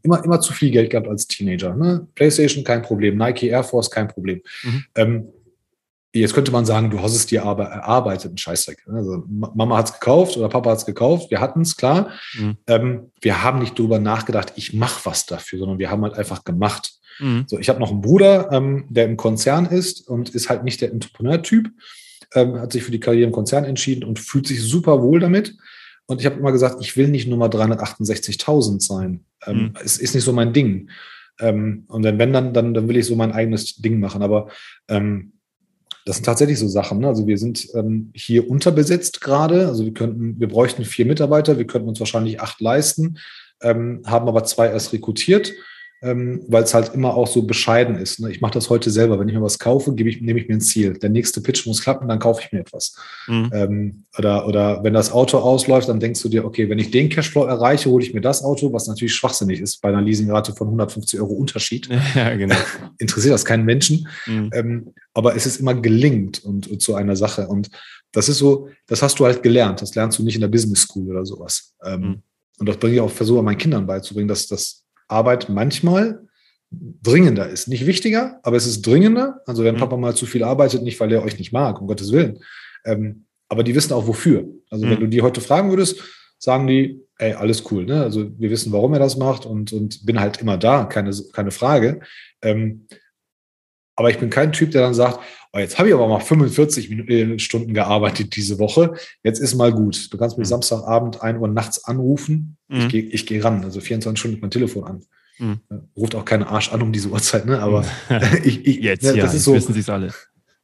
Immer, immer zu viel Geld gehabt als Teenager. Ne? PlayStation, kein Problem. Nike Air Force, kein Problem. Mhm. Ähm, jetzt könnte man sagen, du hast es dir erarbeitet, ein Scheißdreck. Also Mama hat es gekauft oder Papa hat es gekauft, wir hatten es, klar. Mhm. Ähm, wir haben nicht darüber nachgedacht, ich mache was dafür, sondern wir haben halt einfach gemacht. Mhm. So, ich habe noch einen Bruder, ähm, der im Konzern ist und ist halt nicht der Entrepreneur-Typ ähm, hat sich für die Karriere im Konzern entschieden und fühlt sich super wohl damit. Und ich habe immer gesagt, ich will nicht Nummer 368.000 sein. Ähm, mhm. Es ist nicht so mein Ding. Ähm, und wenn, dann, dann, dann will ich so mein eigenes Ding machen. Aber ähm, das sind tatsächlich so Sachen. Ne? Also wir sind ähm, hier unterbesetzt gerade. Also wir könnten, wir bräuchten vier Mitarbeiter, wir könnten uns wahrscheinlich acht leisten, ähm, haben aber zwei erst rekrutiert ähm, weil es halt immer auch so bescheiden ist. Ne? Ich mache das heute selber. Wenn ich mir was kaufe, gebe ich, nehme ich mir ein Ziel. Der nächste Pitch muss klappen, dann kaufe ich mir etwas. Mhm. Ähm, oder, oder wenn das Auto ausläuft, dann denkst du dir, okay, wenn ich den Cashflow erreiche, hole ich mir das Auto, was natürlich schwachsinnig ist bei einer Leasingrate von 150 Euro Unterschied. Ja, genau. Interessiert das keinen Menschen. Mhm. Ähm, aber es ist immer gelingt und, und zu einer Sache. Und das ist so, das hast du halt gelernt. Das lernst du nicht in der Business School oder sowas. Ähm, mhm. Und das bringe ich auch, versuche meinen Kindern beizubringen, dass das Arbeit manchmal dringender ist. Nicht wichtiger, aber es ist dringender. Also wenn mhm. Papa mal zu viel arbeitet, nicht weil er euch nicht mag, um Gottes Willen. Ähm, aber die wissen auch wofür. Also mhm. wenn du die heute fragen würdest, sagen die, ey, alles cool. Ne? Also wir wissen, warum er das macht und, und bin halt immer da, keine, keine Frage. Ähm, aber ich bin kein Typ, der dann sagt, oh, jetzt habe ich aber mal 45 Minuten, Stunden gearbeitet diese Woche. Jetzt ist mal gut. Du kannst mich mhm. Samstagabend 1 Uhr nachts anrufen. Mhm. Ich gehe ich geh ran. Also 24 Stunden mein Telefon an. Mhm. Ruft auch keine Arsch an um diese Uhrzeit, ne? Aber ich, ich, jetzt, ne, ja, das ist so, wissen Sie es alle.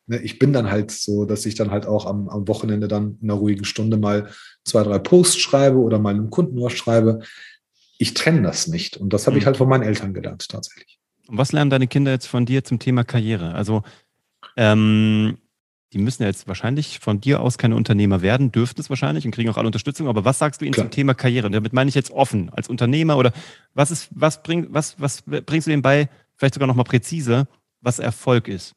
ne, ich bin dann halt so, dass ich dann halt auch am, am Wochenende dann in einer ruhigen Stunde mal zwei, drei Posts schreibe oder mal einem Kunden was schreibe. Ich trenne das nicht. Und das habe mhm. ich halt von meinen Eltern gelernt, tatsächlich. Und was lernen deine Kinder jetzt von dir zum Thema Karriere? Also, ähm, die müssen ja jetzt wahrscheinlich von dir aus keine Unternehmer werden, dürften es wahrscheinlich und kriegen auch alle Unterstützung. Aber was sagst du ihnen Klar. zum Thema Karriere? Und damit meine ich jetzt offen als Unternehmer oder was ist, was bring, was, was bringst du ihnen bei, vielleicht sogar nochmal präzise, was Erfolg ist?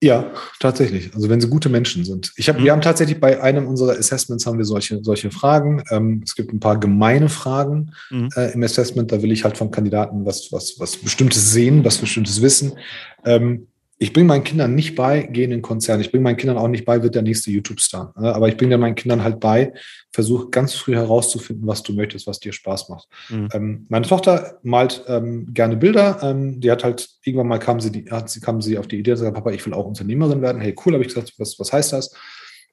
Ja, tatsächlich. Also wenn sie gute Menschen sind. Ich hab, mhm. Wir haben tatsächlich bei einem unserer Assessments haben wir solche, solche Fragen. Ähm, es gibt ein paar gemeine Fragen mhm. äh, im Assessment. Da will ich halt vom Kandidaten was, was, was Bestimmtes sehen, was Bestimmtes wissen. Ähm, ich bringe meinen Kindern nicht bei, geh in den Konzern. Ich bringe meinen Kindern auch nicht bei, wird der nächste YouTube-Star. Ne? Aber ich bringe meinen Kindern halt bei, versuche ganz früh herauszufinden, was du möchtest, was dir Spaß macht. Mhm. Ähm, meine Tochter malt ähm, gerne Bilder. Ähm, die hat halt, irgendwann mal kam sie, die, hat, sie, kam sie auf die Idee, gesagt, Papa, ich will auch Unternehmerin werden. Hey, cool, habe ich gesagt, was, was heißt das?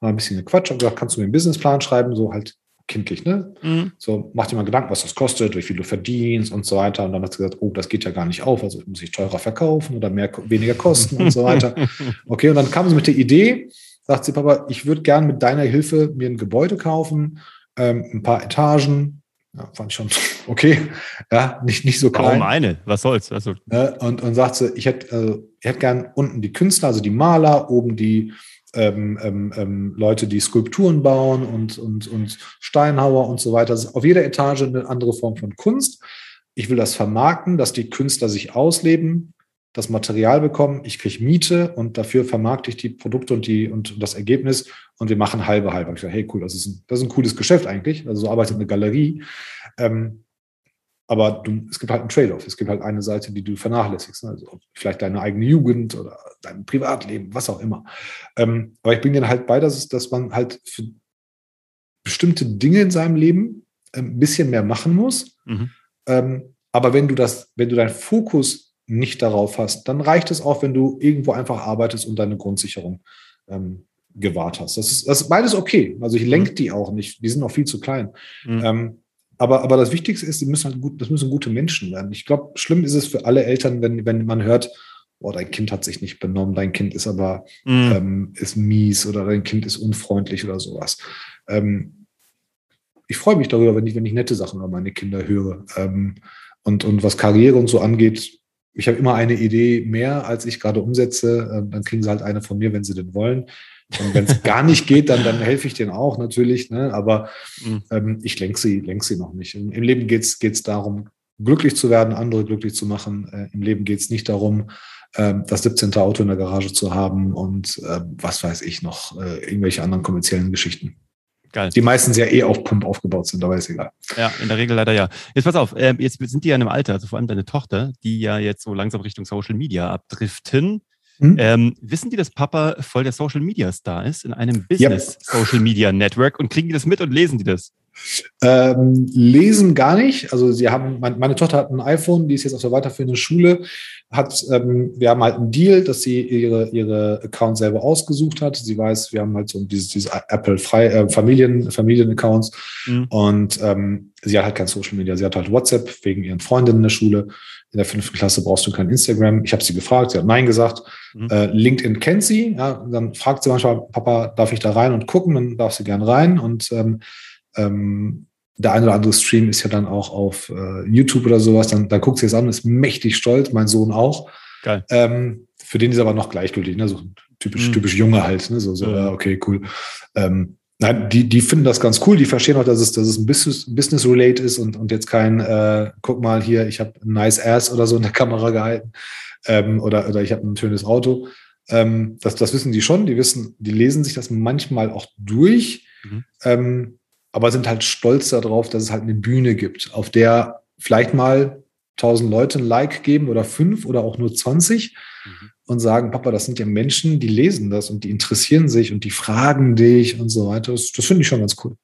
Mal ein bisschen Quatsch. Habe gesagt, kannst du mir einen Businessplan schreiben? So halt kindlich, ne? Mhm. So, mach dir mal Gedanken, was das kostet, wie viel du verdienst und so weiter. Und dann hat sie gesagt, oh, das geht ja gar nicht auf, also muss ich teurer verkaufen oder mehr, weniger kosten und so weiter. Okay, und dann kam sie mit der Idee, sagt sie, Papa, ich würde gern mit deiner Hilfe mir ein Gebäude kaufen, ähm, ein paar Etagen. Ja, fand ich schon okay. Ja, nicht, nicht so klein. Warum eine? Was soll's? Also, und, und sagt sie, ich hätte, also, ich hätte gern unten die Künstler, also die Maler, oben die ähm, ähm, ähm, Leute, die Skulpturen bauen und, und, und Steinhauer und so weiter. Das ist auf jeder Etage eine andere Form von Kunst. Ich will das vermarkten, dass die Künstler sich ausleben, das Material bekommen, ich kriege Miete und dafür vermarkte ich die Produkte und, die, und das Ergebnis und wir machen halbe halbe. Ich sage, hey cool, das ist, ein, das ist ein cooles Geschäft eigentlich. Also so arbeitet eine Galerie. Ähm, aber du, es gibt halt einen Trade-off. Es gibt halt eine Seite, die du vernachlässigst. Ne? Also vielleicht deine eigene Jugend oder dein Privatleben, was auch immer. Ähm, aber ich bringe dir halt bei, dass, dass man halt für bestimmte Dinge in seinem Leben ähm, ein bisschen mehr machen muss. Mhm. Ähm, aber wenn du das, wenn du deinen Fokus nicht darauf hast, dann reicht es auch, wenn du irgendwo einfach arbeitest und deine Grundsicherung ähm, gewahrt hast. Das ist, das ist beides okay. Also ich lenke mhm. die auch nicht. Die sind noch viel zu klein. Mhm. Aber, aber das Wichtigste ist, müssen halt gut, das müssen gute Menschen werden. Ich glaube, schlimm ist es für alle Eltern, wenn, wenn man hört, oh, dein Kind hat sich nicht benommen, dein Kind ist aber mhm. ähm, ist mies oder dein Kind ist unfreundlich oder sowas. Ähm, ich freue mich darüber, wenn ich, wenn ich nette Sachen über meine Kinder höre. Ähm, und, und was Karriere und so angeht, ich habe immer eine Idee mehr, als ich gerade umsetze. Ähm, dann kriegen sie halt eine von mir, wenn sie denn wollen. Und wenn es gar nicht geht, dann, dann helfe ich denen auch natürlich. Ne? Aber mhm. ähm, ich lenke sie, lenk sie noch nicht. Im, im Leben geht es darum, glücklich zu werden, andere glücklich zu machen. Äh, Im Leben geht es nicht darum, äh, das 17. Auto in der Garage zu haben und äh, was weiß ich noch, äh, irgendwelche anderen kommerziellen Geschichten. Geil. Die meistens ja eh auf Pump aufgebaut sind, aber ist egal. Ja, in der Regel leider ja. Jetzt pass auf, äh, jetzt sind die ja in einem Alter, also vor allem deine Tochter, die ja jetzt so langsam Richtung Social Media abdriften. Hm? Ähm, wissen die, dass Papa voll der Social Media Star ist in einem Business ja. Social Media Network und kriegen die das mit und lesen die das? Ähm, lesen gar nicht. Also sie haben, mein, meine Tochter hat ein iPhone, die ist jetzt auf der weiterführenden Schule. Hat, ähm, wir haben halt einen Deal, dass sie ihre, ihre Account selber ausgesucht hat. Sie weiß, wir haben halt so dieses, dieses Apple frei äh, Familien, Familien-Accounts mhm. und ähm, sie hat halt kein Social Media. Sie hat halt WhatsApp wegen ihren Freundinnen in der Schule. In der fünften Klasse brauchst du kein Instagram. Ich habe sie gefragt, sie hat Nein gesagt. Mhm. Äh, LinkedIn kennt sie. Ja, dann fragt sie manchmal, Papa, darf ich da rein und gucken? Dann darf sie gern rein und ähm, ähm, der eine oder andere Stream ist ja dann auch auf äh, YouTube oder sowas, dann, dann guckt sie es an, ist mächtig stolz, mein Sohn auch. Geil. Ähm, für den ist aber noch gleichgültig, ne? so typisch, mhm. typisch Junge halt, ne? so, so mhm. okay, cool. Ähm, nein, die, die finden das ganz cool, die verstehen auch, dass es, dass es ein Business, Business Relate ist und, und jetzt kein, äh, guck mal hier, ich habe ein nice Ass oder so in der Kamera gehalten ähm, oder, oder ich habe ein schönes Auto. Ähm, das, das wissen die schon, die wissen, die lesen sich das manchmal auch durch. Mhm. Ähm, aber sind halt stolz darauf, dass es halt eine Bühne gibt, auf der vielleicht mal 1000 Leute ein Like geben oder fünf oder auch nur 20 mhm. Und sagen, Papa, das sind ja Menschen, die lesen das und die interessieren sich und die fragen dich und so weiter. Das, das finde ich schon ganz cool.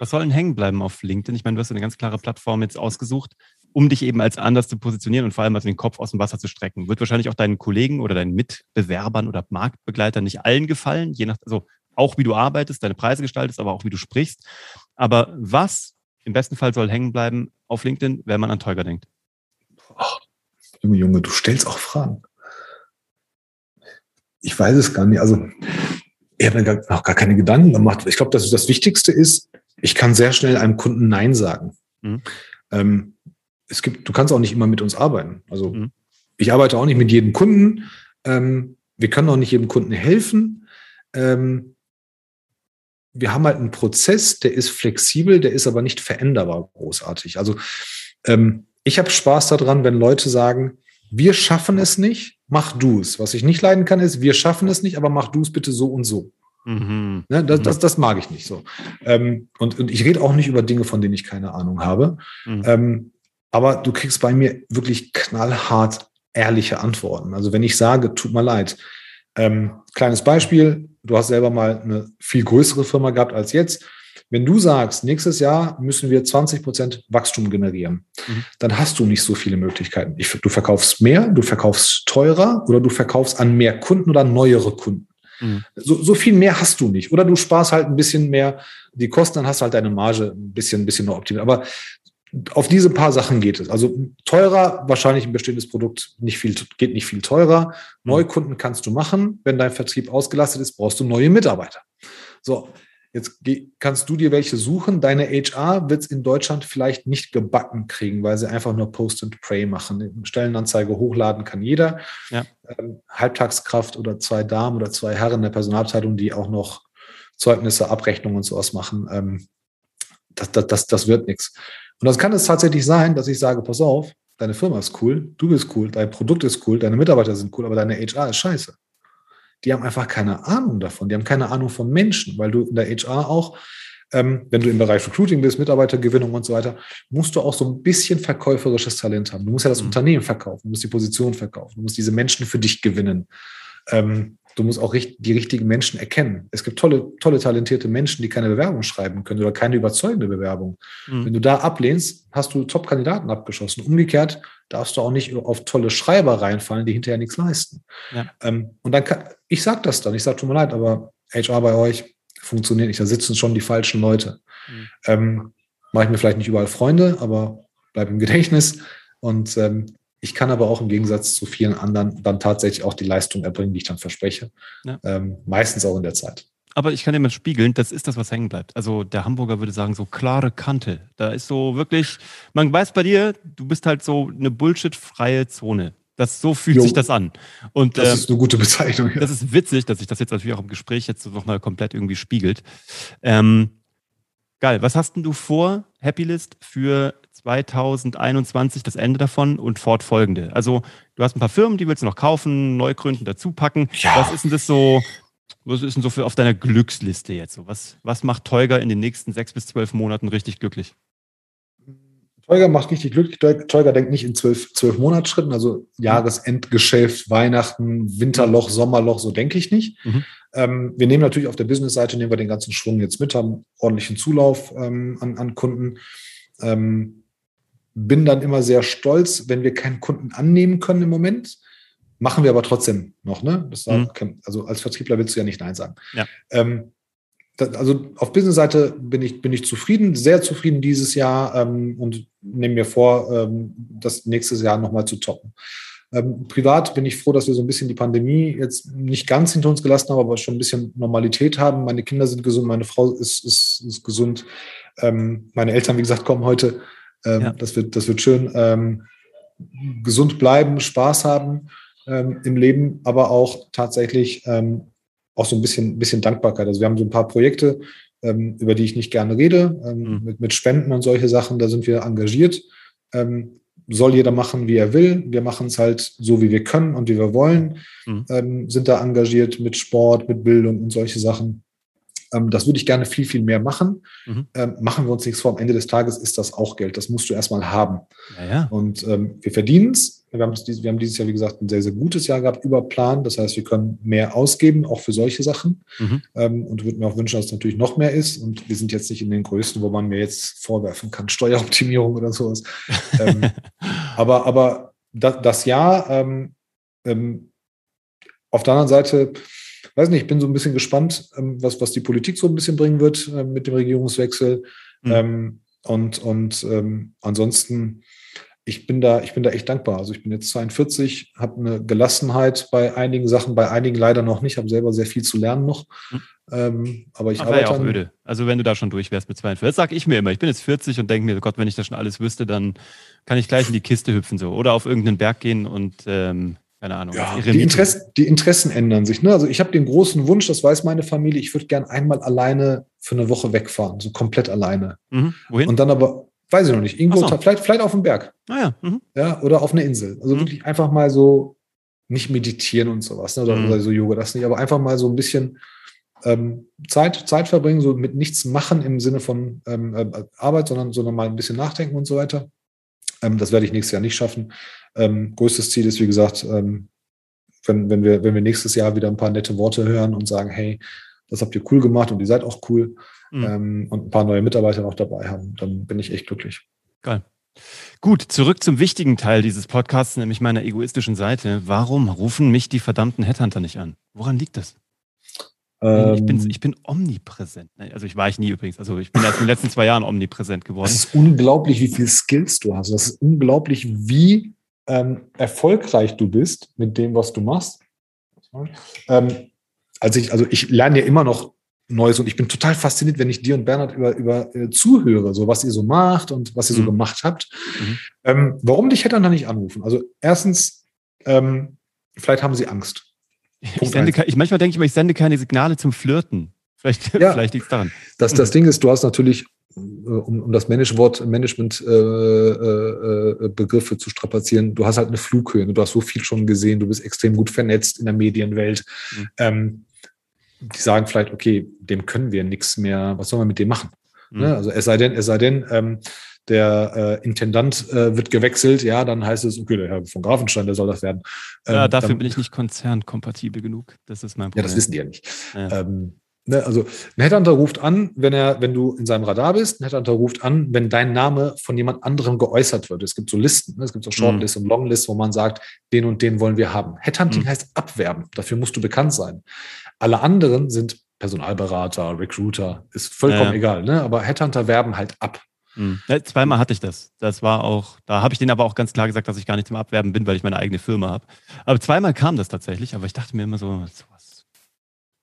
Was soll denn hängen bleiben auf LinkedIn? Ich meine, du hast eine ganz klare Plattform jetzt ausgesucht, um dich eben als anders zu positionieren und vor allem also den Kopf aus dem Wasser zu strecken. Wird wahrscheinlich auch deinen Kollegen oder deinen Mitbewerbern oder Marktbegleitern nicht allen gefallen, je nach, also auch wie du arbeitest, deine Preise gestaltest, aber auch wie du sprichst. Aber was im besten Fall soll hängen bleiben auf LinkedIn, wenn man an Teuger denkt? Oh, Junge, Junge, du stellst auch Fragen. Ich weiß es gar nicht. Also ich habe mir noch gar keine Gedanken gemacht. Ich glaube, dass das Wichtigste ist, ich kann sehr schnell einem Kunden Nein sagen. Mhm. Ähm, es gibt, du kannst auch nicht immer mit uns arbeiten. Also mhm. ich arbeite auch nicht mit jedem Kunden. Ähm, wir können auch nicht jedem Kunden helfen. Ähm, wir haben halt einen Prozess, der ist flexibel, der ist aber nicht veränderbar großartig. Also ähm, ich habe Spaß daran, wenn Leute sagen, wir schaffen es nicht, mach du es. Was ich nicht leiden kann, ist, wir schaffen es nicht, aber mach du es bitte so und so. Mhm. Ne, das, das, das, mag ich nicht so. Ähm, und, und, ich rede auch nicht über Dinge, von denen ich keine Ahnung habe. Mhm. Ähm, aber du kriegst bei mir wirklich knallhart ehrliche Antworten. Also wenn ich sage, tut mir leid, ähm, kleines Beispiel, du hast selber mal eine viel größere Firma gehabt als jetzt. Wenn du sagst, nächstes Jahr müssen wir 20 Prozent Wachstum generieren, mhm. dann hast du nicht so viele Möglichkeiten. Ich, du verkaufst mehr, du verkaufst teurer oder du verkaufst an mehr Kunden oder neuere Kunden. Mhm. So, so viel mehr hast du nicht. Oder du sparst halt ein bisschen mehr die Kosten, dann hast du halt deine Marge ein bisschen, ein bisschen noch optimiert. Aber auf diese paar Sachen geht es. Also teurer, wahrscheinlich ein bestehendes Produkt nicht viel, geht nicht viel teurer. Neukunden kannst du machen. Wenn dein Vertrieb ausgelastet ist, brauchst du neue Mitarbeiter. So, Jetzt kannst du dir welche suchen. Deine HR wird es in Deutschland vielleicht nicht gebacken kriegen, weil sie einfach nur Post and Pray machen. Stellenanzeige hochladen kann jeder. Ja. Ähm, Halbtagskraft oder zwei Damen oder zwei Herren der Personalabteilung, die auch noch Zeugnisse, Abrechnungen und sowas machen. Ähm, das, das, das, das wird nichts. Und das kann es tatsächlich sein, dass ich sage, pass auf, deine Firma ist cool, du bist cool, dein Produkt ist cool, deine Mitarbeiter sind cool, aber deine HR ist scheiße die haben einfach keine Ahnung davon. Die haben keine Ahnung von Menschen, weil du in der HR auch, ähm, wenn du im Bereich Recruiting bist, Mitarbeitergewinnung und so weiter, musst du auch so ein bisschen verkäuferisches Talent haben. Du musst ja das mhm. Unternehmen verkaufen, du musst die Position verkaufen, du musst diese Menschen für dich gewinnen. Ähm, du musst auch die richtigen Menschen erkennen. Es gibt tolle, tolle, talentierte Menschen, die keine Bewerbung schreiben können oder keine überzeugende Bewerbung. Mhm. Wenn du da ablehnst, hast du Top-Kandidaten abgeschossen. Umgekehrt darfst du auch nicht auf tolle Schreiber reinfallen, die hinterher nichts leisten. Ja. Ähm, und dann kann, ich sage das dann, ich sage, tut mir leid, aber HR bei euch funktioniert nicht. Da sitzen schon die falschen Leute. Mhm. Ähm, Mache ich mir vielleicht nicht überall Freunde, aber bleib im Gedächtnis. Und ähm, ich kann aber auch im Gegensatz zu vielen anderen dann tatsächlich auch die Leistung erbringen, die ich dann verspreche. Ja. Ähm, meistens auch in der Zeit. Aber ich kann dir mal spiegeln, das ist das, was hängen bleibt. Also der Hamburger würde sagen, so klare Kante. Da ist so wirklich, man weiß bei dir, du bist halt so eine bullshit-freie Zone. Das, so fühlt jo, sich das an. Und, das äh, ist eine gute Bezeichnung. Ja. Das ist witzig, dass sich das jetzt natürlich auch im Gespräch jetzt nochmal komplett irgendwie spiegelt. Ähm, geil. Was hast denn du vor, Happylist, für 2021, das Ende davon und fortfolgende? Also, du hast ein paar Firmen, die willst du noch kaufen, neu gründen, dazu packen. Ja. Was ist denn das so? Was ist denn so für auf deiner Glücksliste jetzt? Was, was macht Teuger in den nächsten sechs bis zwölf Monaten richtig glücklich? Teuger macht richtig glücklich. Teuger denkt nicht in zwölf, zwölf Monatsschritten, also Jahresendgeschäft, Weihnachten, Winterloch, Sommerloch, so denke ich nicht. Mhm. Ähm, wir nehmen natürlich auf der Business-Seite, nehmen wir den ganzen Schwung jetzt mit, haben ordentlichen Zulauf ähm, an, an, Kunden. Ähm, bin dann immer sehr stolz, wenn wir keinen Kunden annehmen können im Moment. Machen wir aber trotzdem noch, ne? Mhm. Also als Vertriebler willst du ja nicht Nein sagen. Ja. Ähm, das, also auf Business-Seite bin ich, bin ich zufrieden, sehr zufrieden dieses Jahr ähm, und nehme mir vor, ähm, das nächstes Jahr nochmal zu toppen. Ähm, privat bin ich froh, dass wir so ein bisschen die Pandemie jetzt nicht ganz hinter uns gelassen haben, aber schon ein bisschen Normalität haben. Meine Kinder sind gesund, meine Frau ist, ist, ist gesund. Ähm, meine Eltern, wie gesagt, kommen heute. Ähm, ja. das, wird, das wird schön. Ähm, gesund bleiben, Spaß haben ähm, im Leben, aber auch tatsächlich ähm, auch so ein bisschen, bisschen Dankbarkeit. Also wir haben so ein paar Projekte, ähm, über die ich nicht gerne rede, ähm, mhm. mit, mit Spenden und solche Sachen, da sind wir engagiert. Soll jeder machen, wie er will. Wir machen es halt so, wie wir können und wie wir wollen. Mhm. Sind da engagiert mit Sport, mit Bildung und solche Sachen. Ähm, das würde ich gerne viel, viel mehr machen. Mhm. Ähm, machen wir uns nichts vor. Am Ende des Tages ist das auch Geld. Das musst du erstmal haben. Ja, ja. Und ähm, wir verdienen es. Wir haben, wir haben dieses Jahr, wie gesagt, ein sehr, sehr gutes Jahr gehabt über Plan. Das heißt, wir können mehr ausgeben, auch für solche Sachen. Mhm. Ähm, und würde mir auch wünschen, dass es natürlich noch mehr ist. Und wir sind jetzt nicht in den Größten, wo man mir jetzt vorwerfen kann, Steueroptimierung oder sowas. ähm, aber aber das, das Jahr, ähm, auf der anderen Seite, weiß nicht, ich bin so ein bisschen gespannt, ähm, was, was die Politik so ein bisschen bringen wird äh, mit dem Regierungswechsel. Mhm. Ähm, und und ähm, ansonsten, ich bin da, ich bin da echt dankbar. Also ich bin jetzt 42, habe eine Gelassenheit bei einigen Sachen, bei einigen leider noch nicht, habe selber sehr viel zu lernen noch. Hm. Ähm, aber ich aber arbeite ja auch öde. Also wenn du da schon durch wärst mit 42, das sage ich mir immer. Ich bin jetzt 40 und denke mir, Gott, wenn ich das schon alles wüsste, dann kann ich gleich in die Kiste hüpfen so oder auf irgendeinen Berg gehen und ähm, keine Ahnung. Ja, die, Interessen, die Interessen ändern sich. Ne? Also ich habe den großen Wunsch, das weiß meine Familie, ich würde gern einmal alleine für eine Woche wegfahren, so komplett alleine. Mhm. Wohin? Und dann aber weiß ich noch nicht, irgendwo, so. vielleicht, vielleicht auf dem Berg. Ah, ja. Mhm. ja. Oder auf einer Insel. Also mhm. wirklich einfach mal so, nicht meditieren und sowas, ne, oder, mhm. oder, so Yoga, das nicht, aber einfach mal so ein bisschen ähm, Zeit, Zeit verbringen, so mit nichts machen im Sinne von ähm, äh, Arbeit, sondern, sondern mal ein bisschen nachdenken und so weiter. Ähm, das werde ich nächstes Jahr nicht schaffen. Ähm, größtes Ziel ist, wie gesagt, ähm, wenn, wenn, wir, wenn wir nächstes Jahr wieder ein paar nette Worte hören und sagen, hey, das habt ihr cool gemacht und ihr seid auch cool, mhm. und ein paar neue Mitarbeiter noch dabei haben, dann bin ich echt glücklich. Geil. Gut, zurück zum wichtigen Teil dieses Podcasts, nämlich meiner egoistischen Seite. Warum rufen mich die verdammten Headhunter nicht an? Woran liegt das? Ähm, ich, bin, ich bin omnipräsent. Also ich war ich nie übrigens. Also ich bin in den letzten zwei Jahren omnipräsent geworden. Es ist unglaublich, wie viele Skills du hast. Das ist unglaublich, wie ähm, erfolgreich du bist mit dem, was du machst. Ähm, also ich, also ich lerne ja immer noch Neues. Und ich bin total fasziniert, wenn ich dir und Bernhard über, über äh, zuhöre, so was ihr so macht und was ihr mhm. so gemacht habt. Mhm. Ähm, warum dich hätte dann nicht anrufen? Also erstens, ähm, vielleicht haben sie Angst. Ich, sende, ich, manchmal denke ich mir, ich sende keine Signale zum Flirten. Vielleicht, ja, vielleicht liegt es daran. Das, das Ding ist, du hast natürlich, äh, um, um das Management, Management-Begriffe äh, äh, zu strapazieren, du hast halt eine Flughöhe. Du hast so viel schon gesehen, du bist extrem gut vernetzt in der Medienwelt. Mhm. Ähm, die sagen vielleicht, okay, dem können wir nichts mehr, was sollen wir mit dem machen? Mhm. Ne? Also es sei denn, es sei denn, ähm, der äh, Intendant äh, wird gewechselt, ja, dann heißt es, okay, der Herr von Grafenstein, der soll das werden. Ähm, ja, dafür dann, bin ich nicht konzernkompatibel genug. Das ist mein Problem. Ja, das wissen die ja nicht. Ja. Ähm, ne, also ein Headhunter ruft an, wenn er, wenn du in seinem Radar bist, ein Headhunter ruft an, wenn dein Name von jemand anderem geäußert wird. Es gibt so Listen, ne? es gibt so Shortlist mhm. und Longlist, wo man sagt, den und den wollen wir haben. Headhunting mhm. heißt abwerben. Dafür musst du bekannt sein. Alle anderen sind Personalberater, Recruiter, ist vollkommen ja. egal, ne? aber Headhunter werben halt ab. Mhm. Ja, zweimal hatte ich das. Das war auch, da habe ich denen aber auch ganz klar gesagt, dass ich gar nicht zum Abwerben bin, weil ich meine eigene Firma habe. Aber zweimal kam das tatsächlich, aber ich dachte mir immer so, sowas.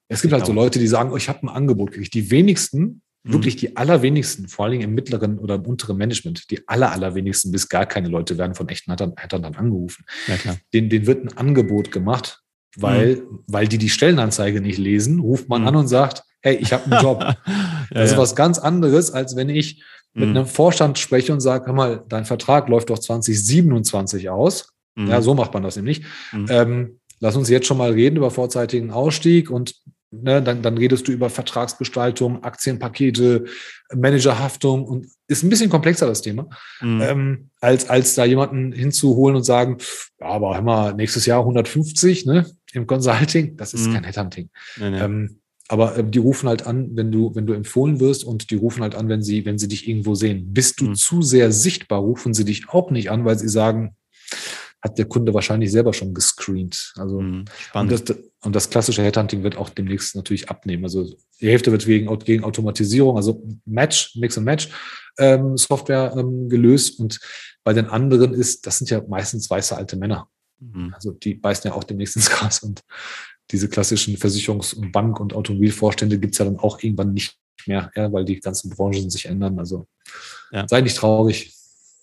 Es gibt halt so Leute, die sagen, oh, ich habe ein Angebot gekriegt. Die wenigsten, mhm. wirklich die allerwenigsten, vor allem im mittleren oder im unteren Management, die aller, allerwenigsten bis gar keine Leute werden von echten Hattern dann angerufen. Ja, klar. Den, denen wird ein Angebot gemacht weil, mhm. weil die die Stellenanzeige nicht lesen, ruft man mhm. an und sagt, hey, ich habe einen Job. ja, das ist ja. was ganz anderes, als wenn ich mit mhm. einem Vorstand spreche und sage, hör mal, dein Vertrag läuft doch 2027 aus. Mhm. Ja, so macht man das nämlich. Mhm. Ähm, lass uns jetzt schon mal reden über vorzeitigen Ausstieg und ne, dann, dann redest du über Vertragsgestaltung, Aktienpakete, Managerhaftung und ist ein bisschen komplexer das Thema, mhm. ähm, als, als da jemanden hinzuholen und sagen, ja, aber hör mal, nächstes Jahr 150, ne? im Consulting, das ist mhm. kein Headhunting. Nee, nee. Ähm, aber äh, die rufen halt an, wenn du, wenn du empfohlen wirst und die rufen halt an, wenn sie, wenn sie dich irgendwo sehen. Bist du mhm. zu sehr sichtbar, rufen sie dich auch nicht an, weil sie sagen, hat der Kunde wahrscheinlich selber schon gescreent. Also mhm, und, das, und, das, klassische Headhunting wird auch demnächst natürlich abnehmen. Also die Hälfte wird wegen, gegen Automatisierung, also Match, Mix und Match ähm, Software ähm, gelöst. Und bei den anderen ist, das sind ja meistens weiße alte Männer. Mhm. Also die beißen ja auch demnächst ins Gras und diese klassischen Versicherungs- und Bank- und Automobilvorstände gibt es ja dann auch irgendwann nicht mehr, ja, weil die ganzen Branchen sich ändern. Also ja. sei nicht traurig.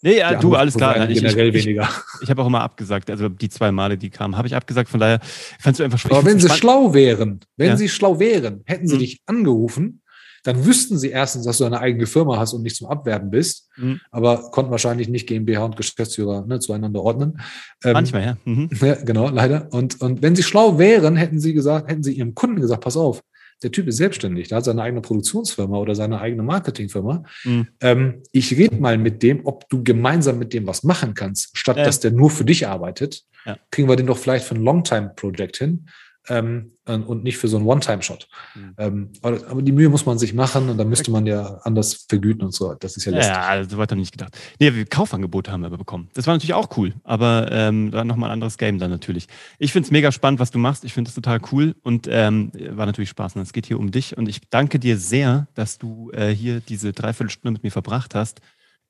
Nee, ja, du, alles klar. Ich, generell ich, weniger. Ich, ich habe auch immer abgesagt. Also die zwei Male, die kamen, habe ich abgesagt. Von daher fandst du einfach Aber wenn sie schlau wären, wenn ja. sie schlau wären, hätten sie mhm. dich angerufen dann wüssten sie erstens, dass du eine eigene Firma hast und nicht zum Abwerben bist, mhm. aber konnten wahrscheinlich nicht GmbH und Geschäftsführer ne, zueinander ordnen. Ähm, Manchmal, ja. Mhm. Ja, genau, leider. Und, und wenn sie schlau wären, hätten sie gesagt, hätten sie ihrem Kunden gesagt, pass auf, der Typ ist selbstständig, der hat seine eigene Produktionsfirma oder seine eigene Marketingfirma. Mhm. Ähm, ich rede mal mit dem, ob du gemeinsam mit dem was machen kannst, statt ja. dass der nur für dich arbeitet. Ja. Kriegen wir den doch vielleicht für ein Longtime-Projekt hin ähm, und nicht für so einen One-Time-Shot. Mhm. Ähm, aber, die Mühe muss man sich machen und da müsste man ja anders vergüten und so. Das ist ja lästig. Ja, also so weiter nicht gedacht. Nee, wir Kaufangebote haben wir bekommen. Das war natürlich auch cool, aber ähm, dann nochmal ein anderes Game dann natürlich. Ich finde es mega spannend, was du machst. Ich finde es total cool und ähm, war natürlich Spaß. Und es geht hier um dich und ich danke dir sehr, dass du äh, hier diese Dreiviertelstunde mit mir verbracht hast.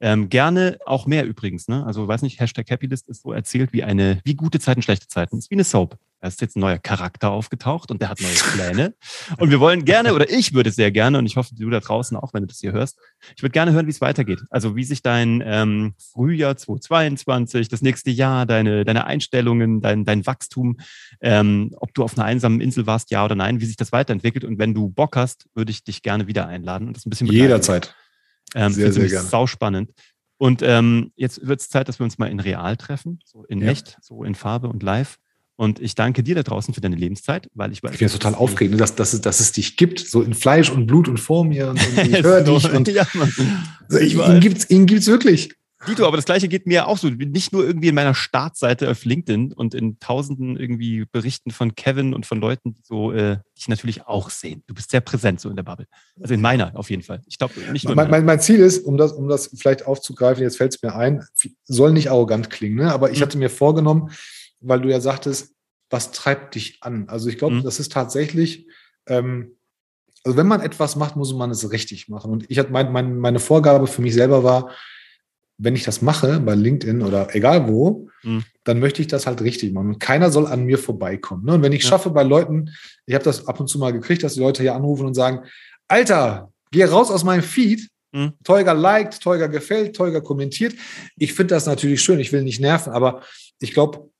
Ähm, gerne auch mehr übrigens. Ne? Also weiß nicht, Hashtag Happylist ist so erzählt wie eine, wie gute Zeiten, schlechte Zeiten. ist wie eine Soap. Da ist jetzt ein neuer Charakter aufgetaucht und der hat neue Pläne. Und wir wollen gerne, oder ich würde sehr gerne, und ich hoffe, du da draußen auch, wenn du das hier hörst, ich würde gerne hören, wie es weitergeht. Also wie sich dein ähm, Frühjahr 2022, das nächste Jahr, deine, deine Einstellungen, dein, dein Wachstum, ähm, ob du auf einer einsamen Insel warst, ja oder nein, wie sich das weiterentwickelt. Und wenn du Bock hast, würde ich dich gerne wieder einladen und das ein bisschen begleiten. Jederzeit. Ähm, sehr, sehr gerne. Sau spannend. Und ähm, jetzt wird es Zeit, dass wir uns mal in real treffen, so in ja. echt, so in Farbe und live. Und ich danke dir da draußen für deine Lebenszeit, weil ich weiß. Ich finde es total aufregend, dass, dass, es, dass es dich gibt, so in Fleisch und Blut und vor mir. Und, und ich höre dich. Und ja, ich ihn gibt es ihn wirklich. Dito, aber das gleiche geht mir auch so. Nicht nur irgendwie in meiner Startseite auf LinkedIn und in tausenden irgendwie Berichten von Kevin und von Leuten, die so äh, dich natürlich auch sehen. Du bist sehr präsent so in der Bubble. Also in meiner auf jeden Fall. Ich glaube nicht nur. Mein, mein, mein, Ziel ist, um das, um das vielleicht aufzugreifen, jetzt fällt es mir ein, soll nicht arrogant klingen, ne? aber ich mhm. hatte mir vorgenommen, weil du ja sagtest, was treibt dich an? Also ich glaube, mhm. das ist tatsächlich, ähm, also wenn man etwas macht, muss man es richtig machen. Und ich hatte mein, mein, meine Vorgabe für mich selber war, wenn ich das mache bei LinkedIn oder egal wo, mhm. dann möchte ich das halt richtig machen. Und keiner soll an mir vorbeikommen. Ne? Und wenn ich ja. schaffe bei Leuten, ich habe das ab und zu mal gekriegt, dass die Leute hier anrufen und sagen, Alter, geh raus aus meinem Feed. Mhm. Teuger liked, Teuger gefällt, Teuger kommentiert. Ich finde das natürlich schön, ich will nicht nerven, aber ich glaube,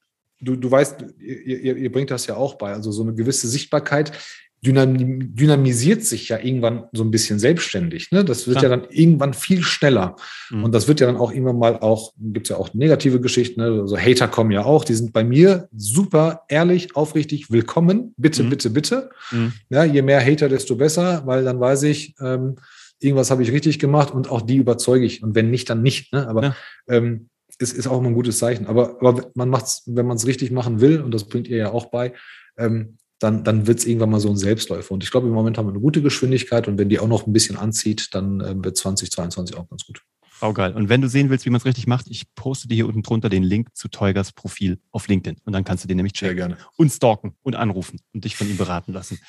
du, du weißt, ihr, ihr, ihr bringt das ja auch bei. Also so eine gewisse Sichtbarkeit dynam, dynamisiert sich ja irgendwann so ein bisschen selbstständig. Ne? Das wird ja. ja dann irgendwann viel schneller. Mhm. Und das wird ja dann auch irgendwann mal auch, gibt es ja auch negative Geschichten, ne? also Hater kommen ja auch, die sind bei mir super ehrlich, aufrichtig, willkommen. Bitte, mhm. bitte, bitte. Mhm. Ja, je mehr Hater, desto besser, weil dann weiß ich, ähm, irgendwas habe ich richtig gemacht und auch die überzeuge ich. Und wenn nicht, dann nicht. Ne? Aber ja. ähm, ist, ist auch immer ein gutes Zeichen. Aber, aber man macht es, wenn man es richtig machen will, und das bringt ihr ja auch bei, ähm, dann, dann wird es irgendwann mal so ein Selbstläufer. Und ich glaube, im Moment haben wir eine gute Geschwindigkeit und wenn die auch noch ein bisschen anzieht, dann äh, wird 2022 auch ganz gut. Sau geil. Und wenn du sehen willst, wie man es richtig macht, ich poste dir hier unten drunter den Link zu Teugers Profil auf LinkedIn. Und dann kannst du den nämlich checken. Sehr gerne. Und stalken und anrufen und dich von ihm beraten lassen.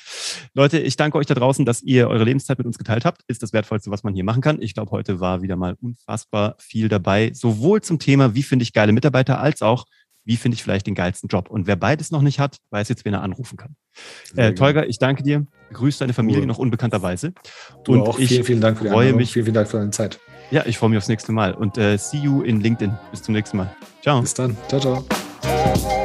Leute, ich danke euch da draußen, dass ihr eure Lebenszeit mit uns geteilt habt. Ist das Wertvollste, was man hier machen kann. Ich glaube, heute war wieder mal unfassbar viel dabei. Sowohl zum Thema, wie finde ich geile Mitarbeiter, als auch, wie finde ich vielleicht den geilsten Job. Und wer beides noch nicht hat, weiß jetzt, wen er anrufen kann. Äh, Teuger, ich danke dir. Grüß deine Familie cool. noch unbekannterweise. Du und auch. Ich vielen, vielen Dank für die freue mich. Vielen, vielen Dank für deine Zeit. Ja, ich freue mich aufs nächste Mal und äh, see you in LinkedIn. Bis zum nächsten Mal. Ciao. Bis dann. Ciao, ciao.